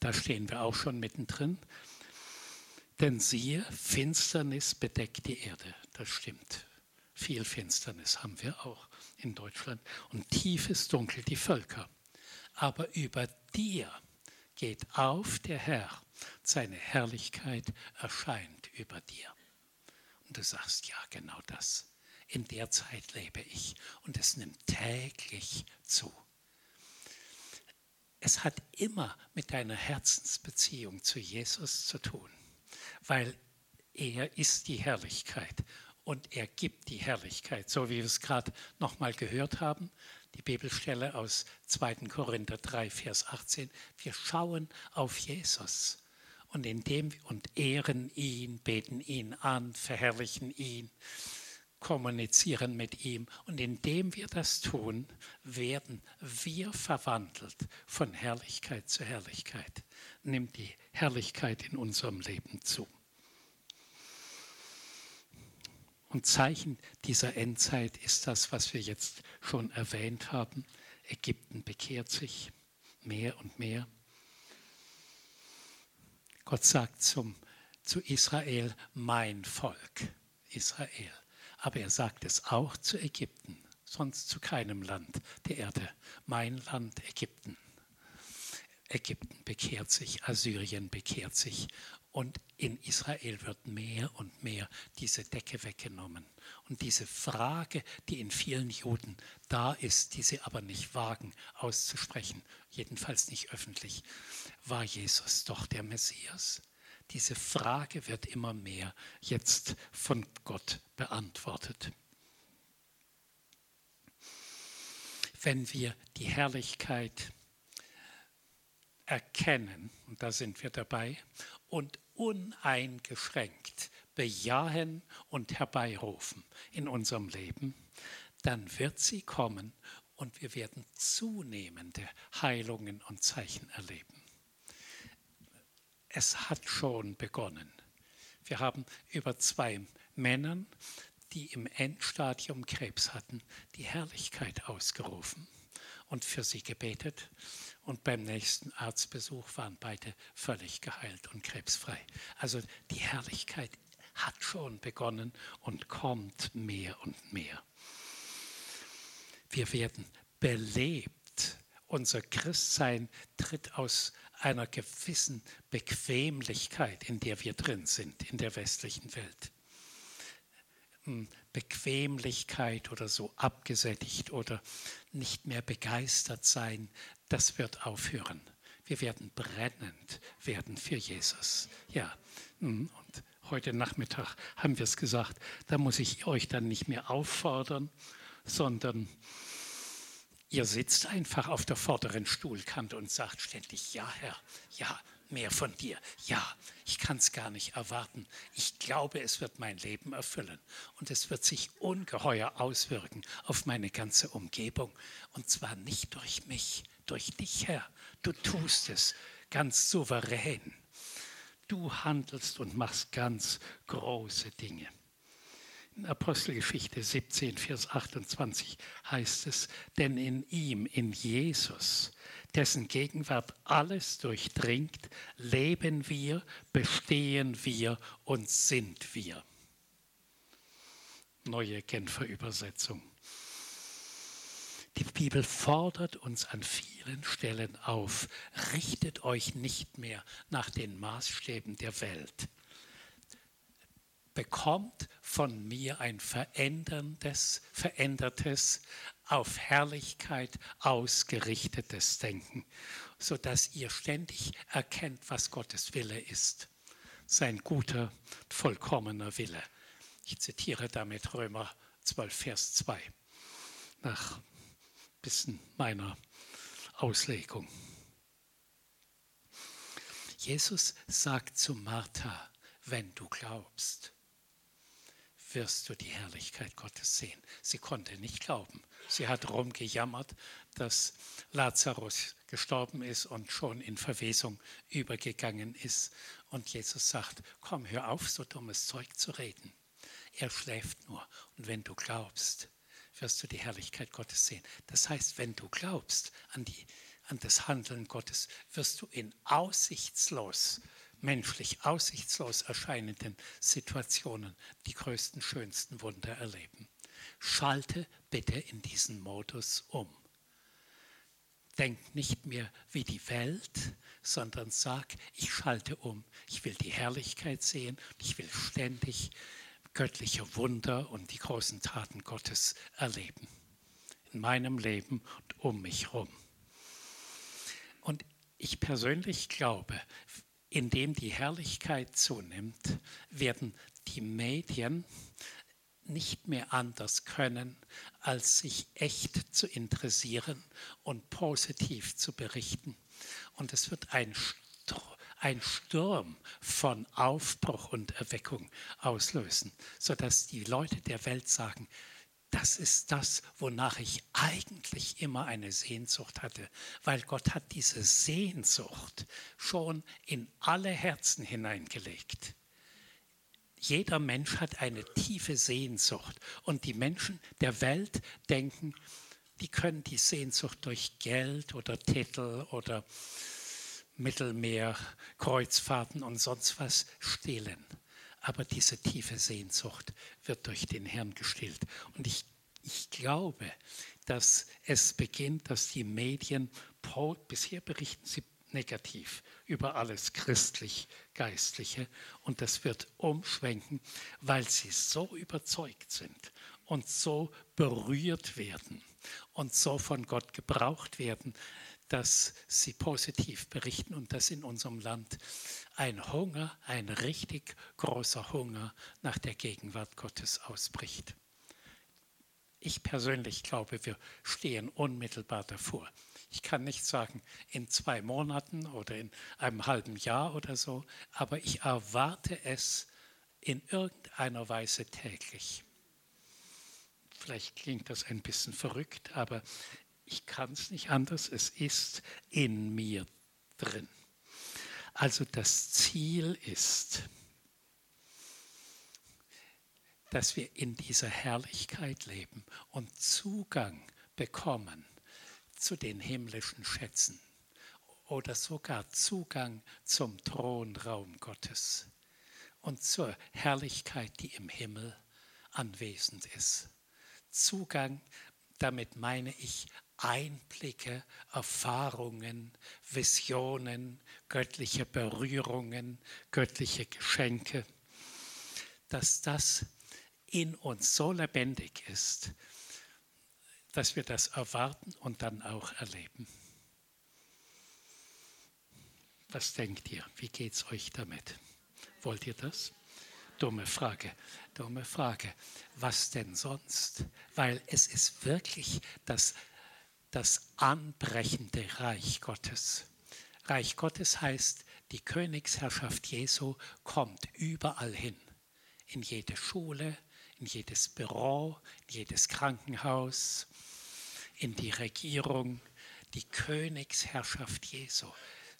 Speaker 2: da stehen wir auch schon mittendrin. Denn siehe, Finsternis bedeckt die Erde. Das stimmt. Viel Finsternis haben wir auch in Deutschland und tiefes Dunkel die Völker. Aber über dir geht auf der Herr, seine Herrlichkeit erscheint über dir. Und du sagst, ja, genau das. In der Zeit lebe ich und es nimmt täglich zu. Es hat immer mit deiner Herzensbeziehung zu Jesus zu tun, weil er ist die Herrlichkeit und er gibt die Herrlichkeit, so wie wir es gerade nochmal gehört haben, die Bibelstelle aus 2. Korinther 3, Vers 18. Wir schauen auf Jesus und, indem, und ehren ihn, beten ihn an, verherrlichen ihn, kommunizieren mit ihm. Und indem wir das tun, werden wir verwandelt von Herrlichkeit zu Herrlichkeit. Nimmt die Herrlichkeit in unserem Leben zu. Und Zeichen dieser Endzeit ist das, was wir jetzt schon erwähnt haben. Ägypten bekehrt sich mehr und mehr. Gott sagt zum, zu Israel, mein Volk, Israel. Aber er sagt es auch zu Ägypten, sonst zu keinem Land der Erde. Mein Land Ägypten. Ägypten bekehrt sich, Assyrien bekehrt sich und in Israel wird mehr und mehr diese Decke weggenommen. Und diese Frage, die in vielen Juden da ist, die sie aber nicht wagen auszusprechen, jedenfalls nicht öffentlich, war Jesus doch der Messias? Diese Frage wird immer mehr jetzt von Gott beantwortet. Wenn wir die Herrlichkeit erkennen, und da sind wir dabei, und uneingeschränkt bejahen und herbeirufen in unserem Leben, dann wird sie kommen und wir werden zunehmende Heilungen und Zeichen erleben. Es hat schon begonnen. Wir haben über zwei Männern, die im Endstadium Krebs hatten, die Herrlichkeit ausgerufen und für sie gebetet. Und beim nächsten Arztbesuch waren beide völlig geheilt und krebsfrei. Also die Herrlichkeit hat schon begonnen und kommt mehr und mehr. Wir werden belebt. Unser Christsein tritt aus einer gewissen Bequemlichkeit, in der wir drin sind, in der westlichen Welt. Hm, Bequemlichkeit oder so abgesättigt oder nicht mehr begeistert sein, das wird aufhören. Wir werden brennend werden für Jesus. Ja, hm, und heute Nachmittag haben wir es gesagt, da muss ich euch dann nicht mehr auffordern, sondern ihr sitzt einfach auf der vorderen Stuhlkante und sagt ständig, ja Herr, ja, mehr von dir. Ja, ich kann es gar nicht erwarten. Ich glaube, es wird mein Leben erfüllen und es wird sich ungeheuer auswirken auf meine ganze Umgebung. Und zwar nicht durch mich, durch dich, Herr. Du tust es ganz souverän. Du handelst und machst ganz große Dinge. In Apostelgeschichte 17, Vers 28 heißt es, denn in ihm, in Jesus, dessen Gegenwart alles durchdringt, leben wir, bestehen wir und sind wir. Neue Genfer Übersetzung. Die Bibel fordert uns an vielen Stellen auf, richtet euch nicht mehr nach den Maßstäben der Welt. Bekommt von mir ein veränderndes, verändertes, auf Herrlichkeit ausgerichtetes Denken, sodass ihr ständig erkennt, was Gottes Wille ist. Sein guter, vollkommener Wille. Ich zitiere damit Römer 12, Vers 2, nach bisschen meiner Auslegung. Jesus sagt zu Martha, wenn du glaubst, wirst du die Herrlichkeit Gottes sehen. Sie konnte nicht glauben. Sie hat rumgejammert, dass Lazarus gestorben ist und schon in Verwesung übergegangen ist. Und Jesus sagt, komm, hör auf, so dummes Zeug zu reden. Er schläft nur. Und wenn du glaubst, wirst du die Herrlichkeit Gottes sehen. Das heißt, wenn du glaubst an, die, an das Handeln Gottes, wirst du in aussichtslos menschlich aussichtslos erscheinenden Situationen die größten, schönsten Wunder erleben. Schalte bitte in diesen Modus um. Denk nicht mehr wie die Welt, sondern sag, ich schalte um. Ich will die Herrlichkeit sehen. Ich will ständig göttliche Wunder und die großen Taten Gottes erleben. In meinem Leben und um mich herum. Und ich persönlich glaube, indem die Herrlichkeit zunimmt, werden die Medien nicht mehr anders können, als sich echt zu interessieren und positiv zu berichten. Und es wird ein, ein Sturm von Aufbruch und Erweckung auslösen, sodass die Leute der Welt sagen, das ist das, wonach ich eigentlich immer eine Sehnsucht hatte, weil Gott hat diese Sehnsucht schon in alle Herzen hineingelegt. Jeder Mensch hat eine tiefe Sehnsucht und die Menschen der Welt denken, die können die Sehnsucht durch Geld oder Titel oder Mittelmeer, Kreuzfahrten und sonst was stehlen. Aber diese tiefe Sehnsucht wird durch den Herrn gestillt. Und ich, ich glaube, dass es beginnt, dass die Medien, bisher berichten sie negativ über alles christlich-geistliche und das wird umschwenken, weil sie so überzeugt sind und so berührt werden und so von Gott gebraucht werden, dass sie positiv berichten und dass in unserem Land ein Hunger, ein richtig großer Hunger nach der Gegenwart Gottes ausbricht. Ich persönlich glaube, wir stehen unmittelbar davor. Ich kann nicht sagen in zwei Monaten oder in einem halben Jahr oder so, aber ich erwarte es in irgendeiner Weise täglich. Vielleicht klingt das ein bisschen verrückt, aber ich kann es nicht anders. Es ist in mir drin. Also das Ziel ist, dass wir in dieser Herrlichkeit leben und Zugang bekommen zu den himmlischen Schätzen oder sogar Zugang zum Thronraum Gottes und zur Herrlichkeit, die im Himmel anwesend ist. Zugang, damit meine ich Einblicke, Erfahrungen, Visionen, göttliche Berührungen, göttliche Geschenke, dass das in uns so lebendig ist, dass wir das erwarten und dann auch erleben. Was denkt ihr? Wie geht es euch damit? Wollt ihr das? Dumme Frage, dumme Frage. Was denn sonst? Weil es ist wirklich das, das anbrechende Reich Gottes. Reich Gottes heißt, die Königsherrschaft Jesu kommt überall hin. In jede Schule, in jedes Büro, in jedes Krankenhaus, in die Regierung, die Königsherrschaft Jesu,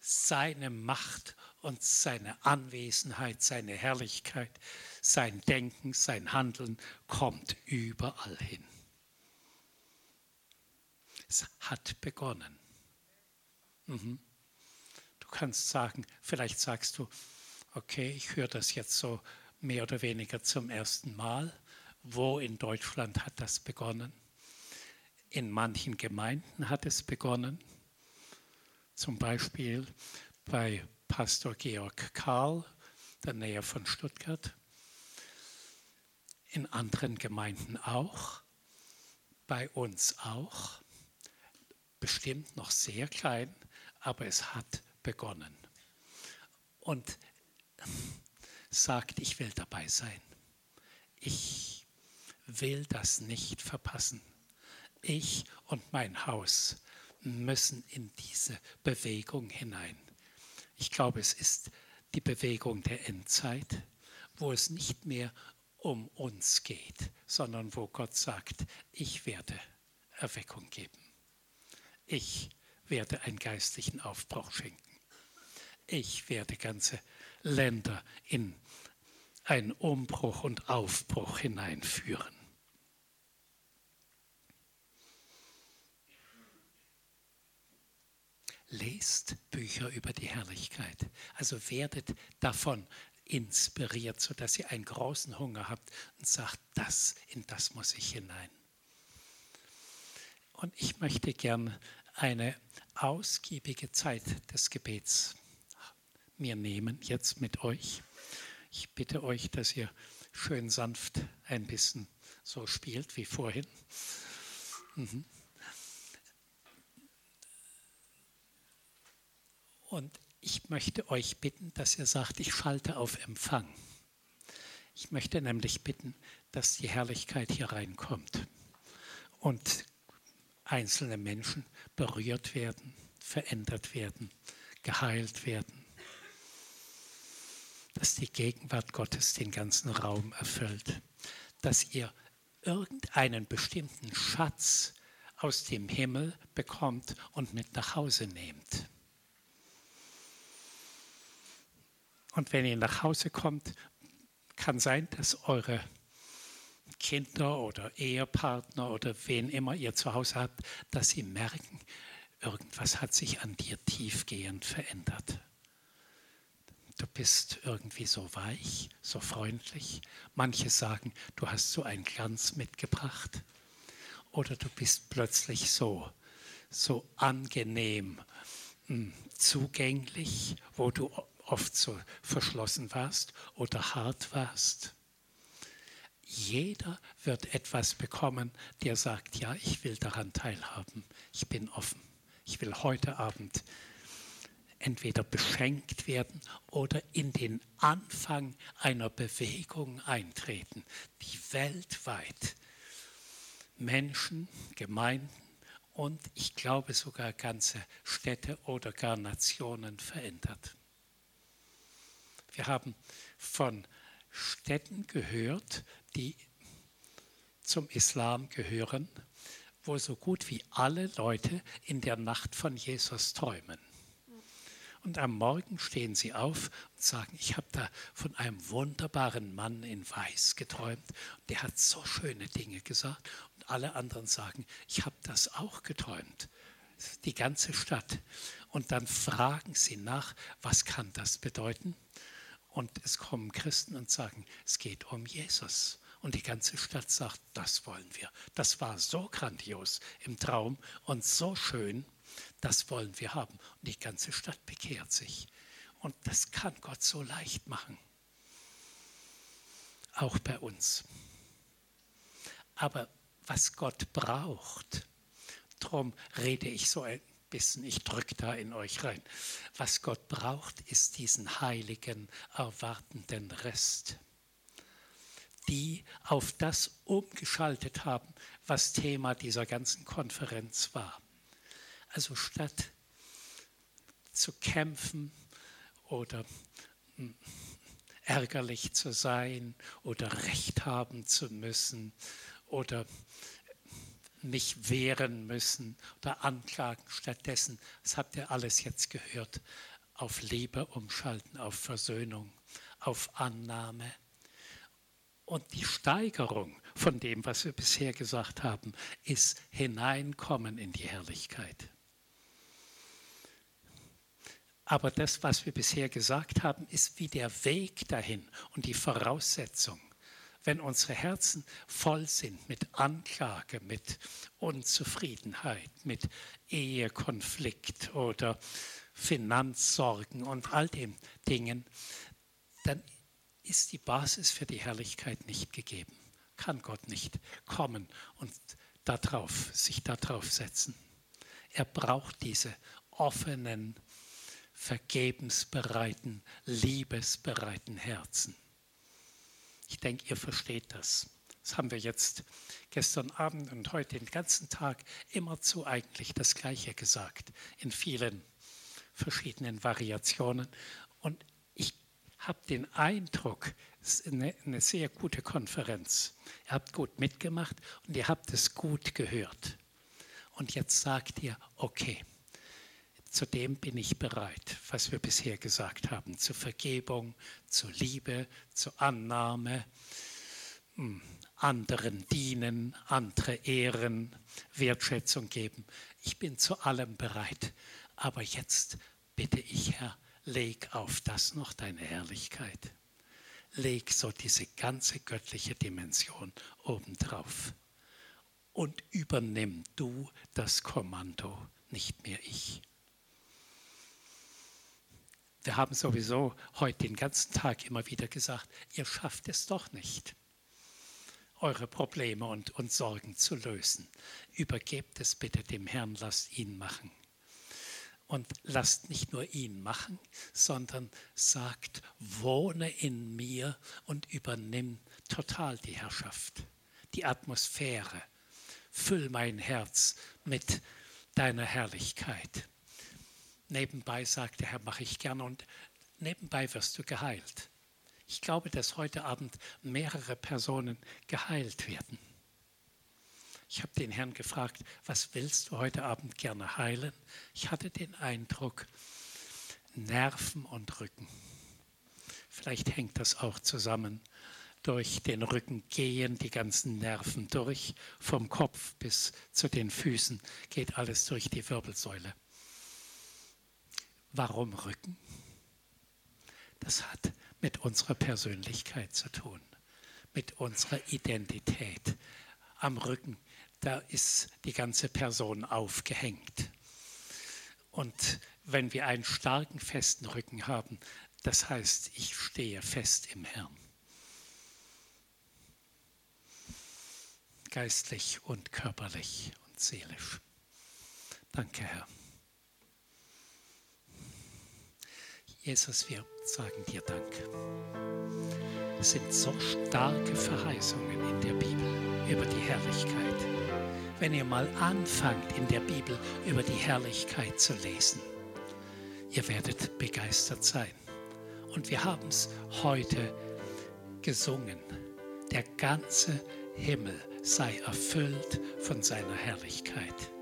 Speaker 2: seine Macht und seine Anwesenheit, seine Herrlichkeit, sein Denken, sein Handeln kommt überall hin. Es hat begonnen. Mhm. Du kannst sagen, vielleicht sagst du, okay, ich höre das jetzt so mehr oder weniger zum ersten Mal. Wo in Deutschland hat das begonnen? In manchen Gemeinden hat es begonnen, zum Beispiel bei Pastor Georg Karl, der Nähe von Stuttgart. In anderen Gemeinden auch, bei uns auch. Bestimmt noch sehr klein, aber es hat begonnen. Und sagt, ich will dabei sein. Ich will das nicht verpassen. Ich und mein Haus müssen in diese Bewegung hinein. Ich glaube, es ist die Bewegung der Endzeit, wo es nicht mehr um uns geht, sondern wo Gott sagt, ich werde Erweckung geben. Ich werde einen geistlichen Aufbruch schenken. Ich werde ganze Länder in einen Umbruch und Aufbruch hineinführen. lest Bücher über die Herrlichkeit. Also werdet davon inspiriert, sodass ihr einen großen Hunger habt und sagt, das, in das muss ich hinein. Und ich möchte gern eine ausgiebige Zeit des Gebets mir nehmen, jetzt mit euch. Ich bitte euch, dass ihr schön sanft ein bisschen so spielt wie vorhin. Mhm. Und ich möchte euch bitten, dass ihr sagt, ich schalte auf Empfang. Ich möchte nämlich bitten, dass die Herrlichkeit hier reinkommt und einzelne Menschen berührt werden, verändert werden, geheilt werden. dass die Gegenwart Gottes den ganzen Raum erfüllt, dass ihr irgendeinen bestimmten Schatz aus dem Himmel bekommt und mit nach Hause nehmt. Und wenn ihr nach Hause kommt, kann sein, dass eure Kinder oder Ehepartner oder wen immer ihr zu Hause habt, dass sie merken, irgendwas hat sich an dir tiefgehend verändert. Du bist irgendwie so weich, so freundlich. Manche sagen, du hast so einen Glanz mitgebracht. Oder du bist plötzlich so, so angenehm hm, zugänglich, wo du oft so verschlossen warst oder hart warst. Jeder wird etwas bekommen, der sagt, ja, ich will daran teilhaben, ich bin offen, ich will heute Abend entweder beschenkt werden oder in den Anfang einer Bewegung eintreten, die weltweit Menschen, Gemeinden und ich glaube sogar ganze Städte oder gar Nationen verändert. Wir haben von Städten gehört, die zum Islam gehören, wo so gut wie alle Leute in der Nacht von Jesus träumen. Und am Morgen stehen sie auf und sagen, ich habe da von einem wunderbaren Mann in Weiß geträumt. Und der hat so schöne Dinge gesagt. Und alle anderen sagen, ich habe das auch geträumt. Die ganze Stadt. Und dann fragen sie nach, was kann das bedeuten? Und es kommen Christen und sagen, es geht um Jesus. Und die ganze Stadt sagt, das wollen wir. Das war so grandios im Traum und so schön, das wollen wir haben. Und die ganze Stadt bekehrt sich. Und das kann Gott so leicht machen. Auch bei uns. Aber was Gott braucht, darum rede ich so ein bisschen, ich drücke da in euch rein. Was Gott braucht, ist diesen heiligen, erwartenden Rest. Die auf das umgeschaltet haben, was Thema dieser ganzen Konferenz war. Also statt zu kämpfen oder hm, ärgerlich zu sein oder Recht haben zu müssen oder mich wehren müssen oder anklagen. Stattdessen, das habt ihr alles jetzt gehört, auf Liebe umschalten, auf Versöhnung, auf Annahme. Und die Steigerung von dem, was wir bisher gesagt haben, ist Hineinkommen in die Herrlichkeit. Aber das, was wir bisher gesagt haben, ist wie der Weg dahin und die Voraussetzung wenn unsere Herzen voll sind mit Anklage, mit Unzufriedenheit, mit Ehekonflikt oder Finanzsorgen und all den Dingen, dann ist die Basis für die Herrlichkeit nicht gegeben. Kann Gott nicht kommen und darauf, sich darauf setzen. Er braucht diese offenen, vergebensbereiten, liebesbereiten Herzen. Ich denke, ihr versteht das. Das haben wir jetzt gestern Abend und heute den ganzen Tag immerzu eigentlich das Gleiche gesagt, in vielen verschiedenen Variationen. Und ich habe den Eindruck, es ist eine, eine sehr gute Konferenz. Ihr habt gut mitgemacht und ihr habt es gut gehört. Und jetzt sagt ihr, okay, zu dem bin ich bereit, was wir bisher gesagt haben, zur Vergebung, zur Liebe, zur Annahme, hm, anderen dienen, andere ehren, Wertschätzung geben. Ich bin zu allem bereit. Aber jetzt bitte ich, Herr, leg auf das noch deine Herrlichkeit. Leg so diese ganze göttliche Dimension obendrauf. Und übernimm du das Kommando, nicht mehr ich. Wir haben sowieso heute den ganzen Tag immer wieder gesagt, ihr schafft es doch nicht, eure Probleme und, und Sorgen zu lösen. Übergebt es bitte dem Herrn, lasst ihn machen. Und lasst nicht nur ihn machen, sondern sagt, wohne in mir und übernimm total die Herrschaft, die Atmosphäre. Füll mein Herz mit deiner Herrlichkeit. Nebenbei sagt der Herr, mache ich gerne und nebenbei wirst du geheilt. Ich glaube, dass heute Abend mehrere Personen geheilt werden. Ich habe den Herrn gefragt, was willst du heute Abend gerne heilen? Ich hatte den Eindruck, Nerven und Rücken. Vielleicht hängt das auch zusammen. Durch den Rücken gehen die ganzen Nerven durch, vom Kopf bis zu den Füßen geht alles durch die Wirbelsäule. Warum Rücken? Das hat mit unserer Persönlichkeit zu tun, mit unserer Identität. Am Rücken, da ist die ganze Person aufgehängt. Und wenn wir einen starken, festen Rücken haben, das heißt, ich stehe fest im Herrn. Geistlich und körperlich und seelisch. Danke, Herr. Jesus, wir sagen dir Dank. Es sind so starke Verheißungen in der Bibel über die Herrlichkeit. Wenn ihr mal anfangt, in der Bibel über die Herrlichkeit zu lesen, ihr werdet begeistert sein. Und wir haben es heute gesungen. Der ganze Himmel sei erfüllt von seiner Herrlichkeit.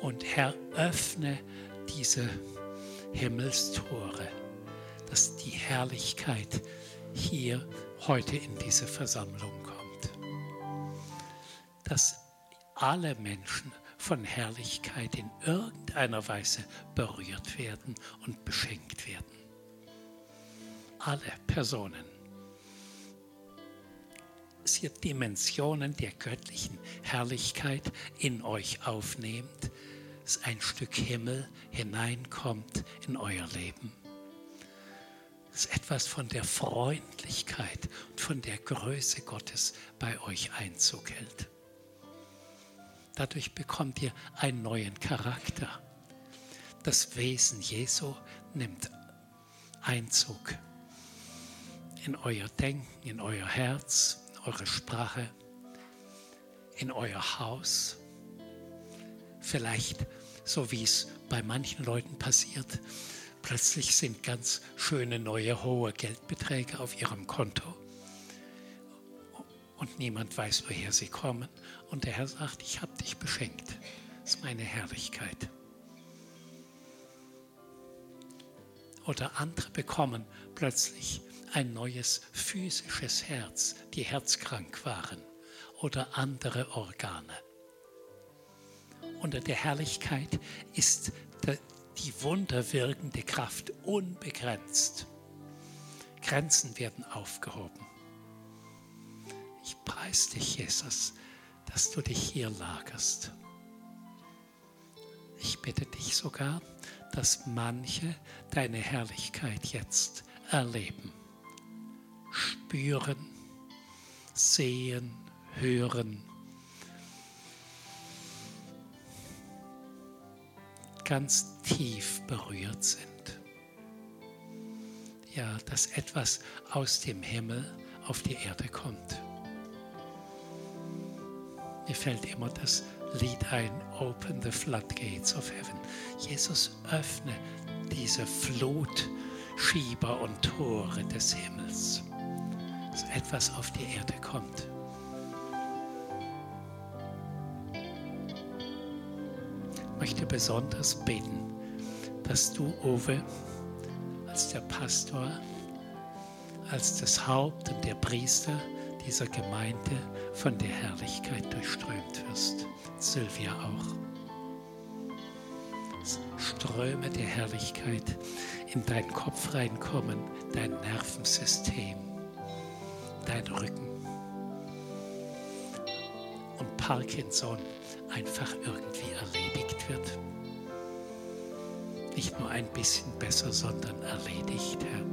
Speaker 2: Und Herr, öffne diese Himmelstore, dass die Herrlichkeit hier heute in diese Versammlung kommt. Dass alle Menschen von Herrlichkeit in irgendeiner Weise berührt werden und beschenkt werden. Alle Personen. Dass ihr Dimensionen der göttlichen Herrlichkeit in euch aufnehmt, dass ein Stück Himmel hineinkommt in euer Leben. Dass etwas von der Freundlichkeit und von der Größe Gottes bei euch Einzug hält. Dadurch bekommt ihr einen neuen Charakter. Das Wesen Jesu nimmt Einzug in euer Denken, in euer Herz, in eure Sprache, in euer Haus. Vielleicht so wie es bei manchen Leuten passiert. Plötzlich sind ganz schöne neue hohe Geldbeträge auf ihrem Konto und niemand weiß, woher sie kommen. Und der Herr sagt, ich habe dich beschenkt. Das ist meine Herrlichkeit. Oder andere bekommen plötzlich ein neues physisches Herz, die herzkrank waren. Oder andere Organe unter der Herrlichkeit ist die wunderwirkende Kraft unbegrenzt. Grenzen werden aufgehoben. Ich preise dich, Jesus, dass du dich hier lagerst. Ich bitte dich sogar, dass manche deine Herrlichkeit jetzt erleben, spüren, sehen, hören ganz tief berührt sind. Ja, dass etwas aus dem Himmel auf die Erde kommt. Mir fällt immer das Lied ein, Open the Floodgates of Heaven. Jesus, öffne diese Flutschieber und Tore des Himmels, dass etwas auf die Erde kommt. Möchte besonders beten, dass du, Uwe, als der Pastor, als das Haupt und der Priester dieser Gemeinde von der Herrlichkeit durchströmt wirst. Sylvia auch. Ströme der Herrlichkeit in deinen Kopf reinkommen, dein Nervensystem, dein Rücken. Und Parkinson einfach irgendwie erledigt wird. Nicht nur ein bisschen besser, sondern erledigt, Herr.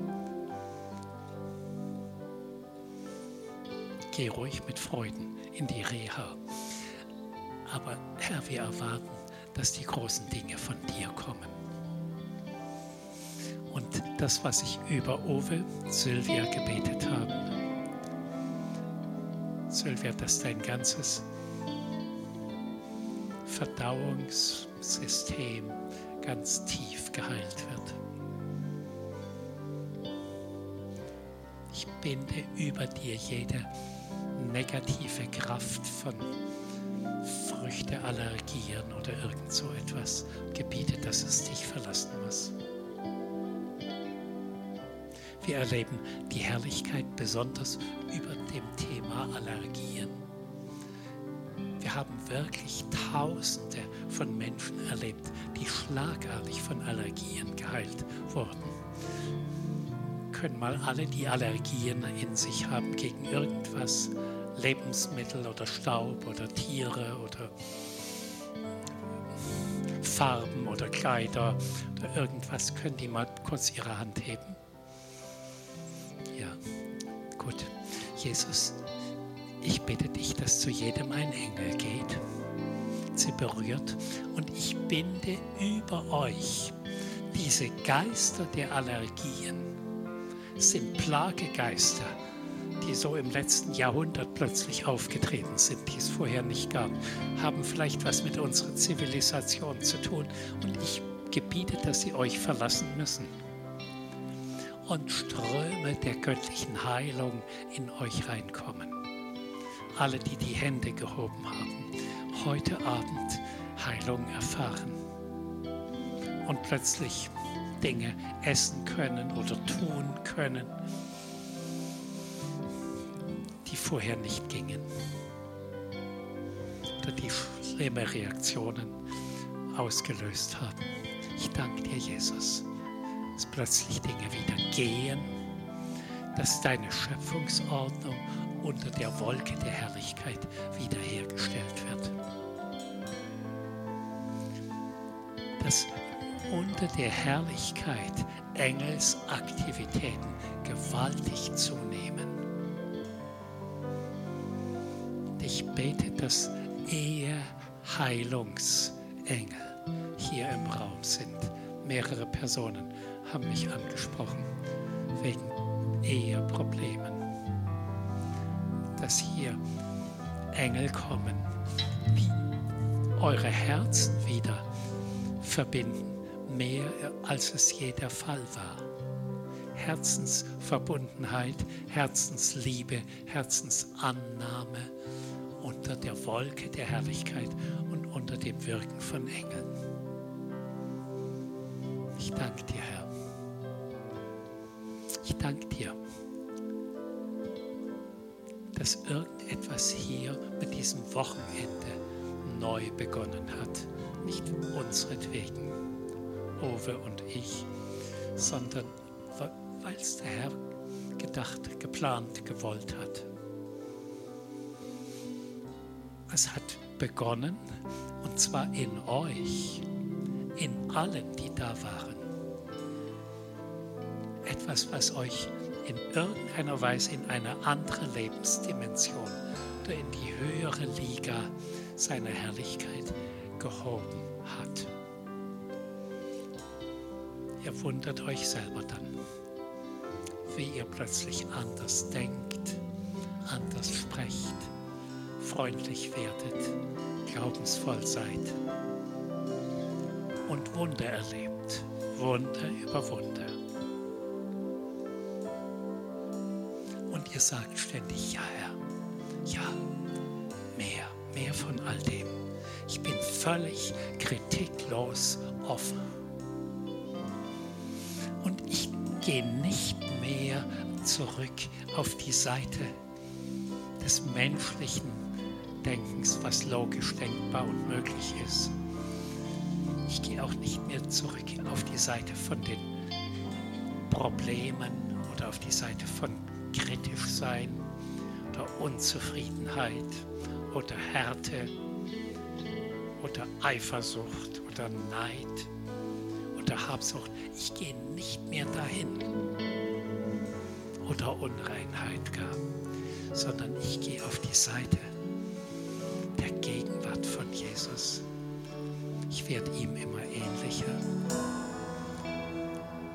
Speaker 2: Geh ruhig mit Freuden in die Reha. Aber Herr, wir erwarten, dass die großen Dinge von dir kommen. Und das, was ich über Owe, Sylvia gebetet habe, Sylvia, dass dein ganzes Verdauungssystem ganz tief geheilt wird. Ich binde über dir jede negative Kraft von Früchteallergien oder irgend so etwas. Gebiete, dass es dich verlassen muss. Wir erleben die Herrlichkeit besonders über dem Thema Allergien. Wirklich Tausende von Menschen erlebt, die schlagartig von Allergien geheilt wurden. Können mal alle, die Allergien in sich haben gegen irgendwas, Lebensmittel oder Staub oder Tiere oder Farben oder Kleider oder irgendwas, können die mal kurz ihre Hand heben? Ja, gut. Jesus, ich bitte dich, dass zu jedem ein Engel geht, sie berührt und ich binde über euch diese Geister der Allergien. Es sind Plagegeister, die so im letzten Jahrhundert plötzlich aufgetreten sind, die es vorher nicht gab, haben vielleicht was mit unserer Zivilisation zu tun. Und ich gebiete, dass sie euch verlassen müssen. Und Ströme der göttlichen Heilung in euch reinkommen. Alle, die die Hände gehoben haben, heute Abend Heilung erfahren. Und plötzlich Dinge essen können oder tun können, die vorher nicht gingen. Oder die schlimme Reaktionen ausgelöst haben. Ich danke dir, Jesus, dass plötzlich Dinge wieder gehen, dass deine Schöpfungsordnung unter der Wolke der Herrlichkeit wiederhergestellt wird. Dass unter der Herrlichkeit Engelsaktivitäten gewaltig zunehmen. Ich bete, dass eher Heilungsengel hier im Raum sind. Mehrere Personen haben mich angesprochen wegen Eheproblemen. Dass hier Engel kommen, die eure Herzen wieder verbinden, mehr als es je der Fall war. Herzensverbundenheit, Herzensliebe, Herzensannahme unter der Wolke der Herrlichkeit und unter dem Wirken von Engeln. Ich danke dir, Herr. Ich danke dir, dass irgendetwas hier mit diesem Wochenende neu begonnen hat. Nicht unsretwegen, Ove und ich, sondern weil es der Herr gedacht, geplant, gewollt hat. Es hat begonnen, und zwar in euch, in allen, die da waren. Etwas, was euch in irgendeiner Weise in eine andere Lebensdimension oder in die höhere Liga seiner Herrlichkeit gehoben hat. Ihr wundert euch selber dann, wie ihr plötzlich anders denkt, anders sprecht freundlich werdet, glaubensvoll seid und Wunder erlebt, Wunder über Wunder. Und ihr sagt ständig, ja Herr, ja, mehr, mehr von all dem. Ich bin völlig kritiklos offen. Und ich gehe nicht mehr zurück auf die Seite des menschlichen Denkens, was logisch denkbar und möglich ist. Ich gehe auch nicht mehr zurück auf die Seite von den Problemen oder auf die Seite von kritisch sein oder Unzufriedenheit oder Härte oder Eifersucht oder Neid oder Habsucht. Ich gehe nicht mehr dahin oder Unreinheit gar, sondern ich gehe auf die Seite Gegenwart von Jesus. Ich werde ihm immer ähnlicher.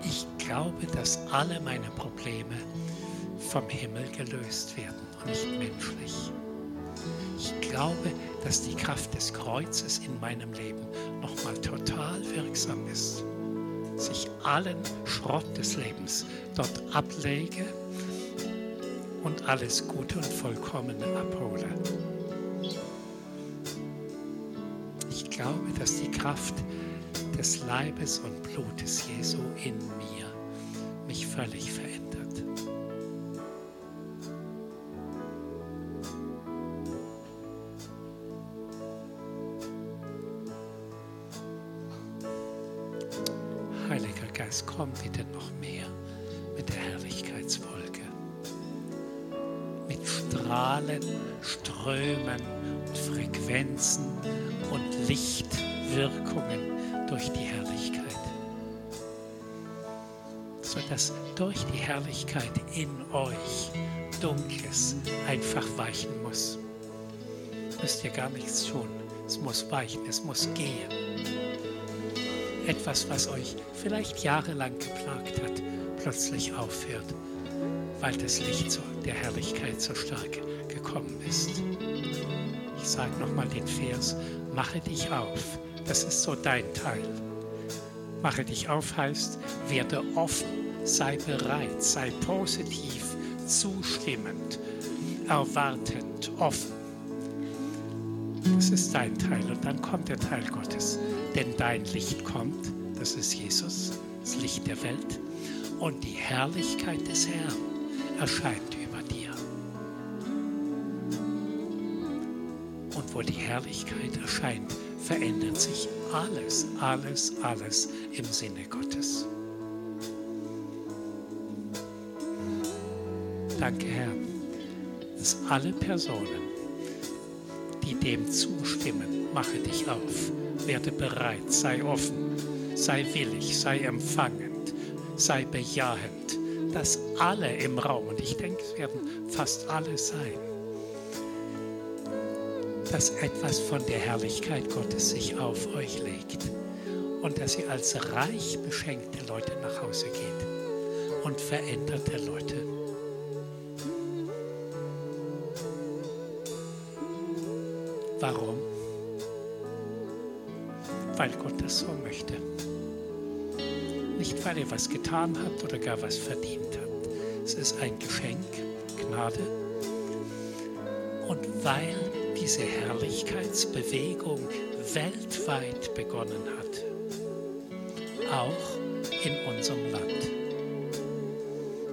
Speaker 2: Ich glaube, dass alle meine Probleme vom Himmel gelöst werden und nicht menschlich. Ich glaube, dass die Kraft des Kreuzes in meinem Leben nochmal total wirksam ist. Dass ich allen Schrott des Lebens dort ablege und alles Gute und Vollkommene abhole. Ich glaube, dass die Kraft des Leibes und Blutes Jesu in mir mich völlig Sodass durch die Herrlichkeit in euch Dunkles einfach weichen muss. Müsst ihr gar nichts tun. Es muss weichen, es muss gehen. Etwas, was euch vielleicht jahrelang geplagt hat, plötzlich aufhört, weil das Licht der Herrlichkeit so stark gekommen ist. Ich sage nochmal den Vers, mache dich auf. Das ist so dein Teil. Mache dich auf heißt, werde offen, sei bereit, sei positiv, zustimmend, erwartend, offen. Das ist dein Teil und dann kommt der Teil Gottes. Denn dein Licht kommt, das ist Jesus, das Licht der Welt. Und die Herrlichkeit des Herrn erscheint über dir. Und wo die Herrlichkeit erscheint, verändert sich alles, alles, alles im Sinne Gottes. Danke, Herr, dass alle Personen, die dem zustimmen, mache dich auf, werde bereit, sei offen, sei willig, sei empfangend, sei bejahend, dass alle im Raum, und ich denke, es werden fast alle sein, dass etwas von der Herrlichkeit Gottes sich auf euch legt und dass ihr als reich beschenkte Leute nach Hause geht und veränderte Leute. Warum? Weil Gott das so möchte. Nicht, weil er was getan hat oder gar was verdient hat. Es ist ein Geschenk, Gnade. Und weil diese Herrlichkeitsbewegung weltweit begonnen hat, auch in unserem Land.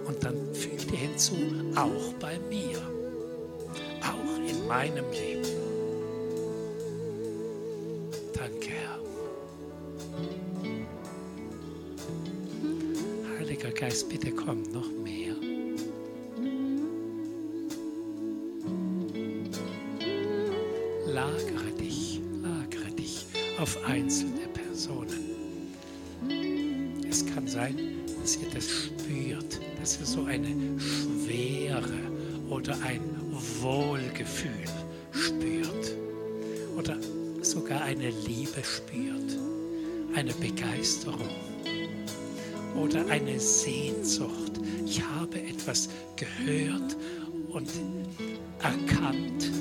Speaker 2: Und dann fügt er hinzu, auch bei mir, auch in meinem Leben. Danke, Herr. Heiliger Geist, bitte komm noch mehr. Lagere dich, lagere dich auf einzelne Personen. Es kann sein, dass ihr das spürt, dass ihr so eine Schwere oder ein Wohlgefühl spürt oder sogar eine Liebe spürt, eine Begeisterung oder eine Sehnsucht. Ich habe etwas gehört und erkannt,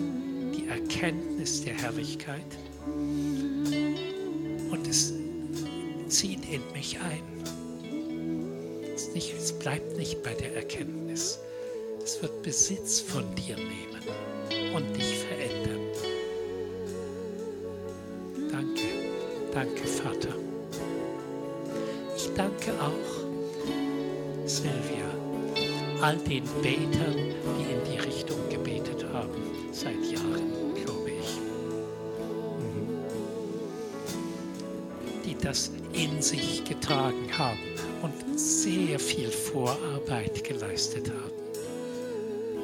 Speaker 2: die Erkenntnis der Herrlichkeit und es zieht in mich ein. Es, nicht, es bleibt nicht bei der Erkenntnis. Es wird Besitz von dir nehmen und dich verändern. Danke Vater. Ich danke auch, Silvia, all den Betern, die in die Richtung gebetet haben, seit Jahren, glaube ich. Mhm. Die das in sich getragen haben und sehr viel Vorarbeit geleistet haben.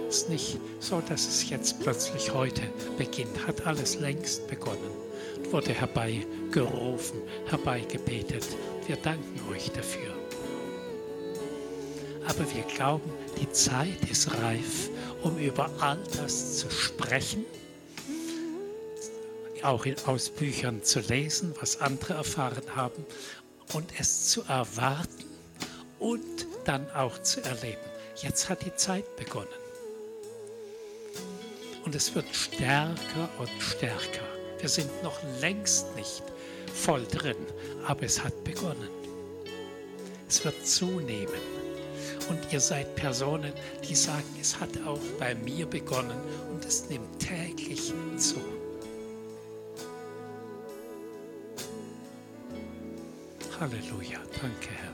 Speaker 2: Es ist nicht so, dass es jetzt plötzlich heute beginnt, hat alles längst begonnen wurde herbeigerufen, herbeigebetet. Wir danken euch dafür. Aber wir glauben, die Zeit ist reif, um über all das zu sprechen, auch aus Büchern zu lesen, was andere erfahren haben und es zu erwarten und dann auch zu erleben. Jetzt hat die Zeit begonnen. Und es wird stärker und stärker. Wir sind noch längst nicht voll drin, aber es hat begonnen. Es wird zunehmen. Und ihr seid Personen, die sagen, es hat auch bei mir begonnen und es nimmt täglich zu. Halleluja, danke Herr.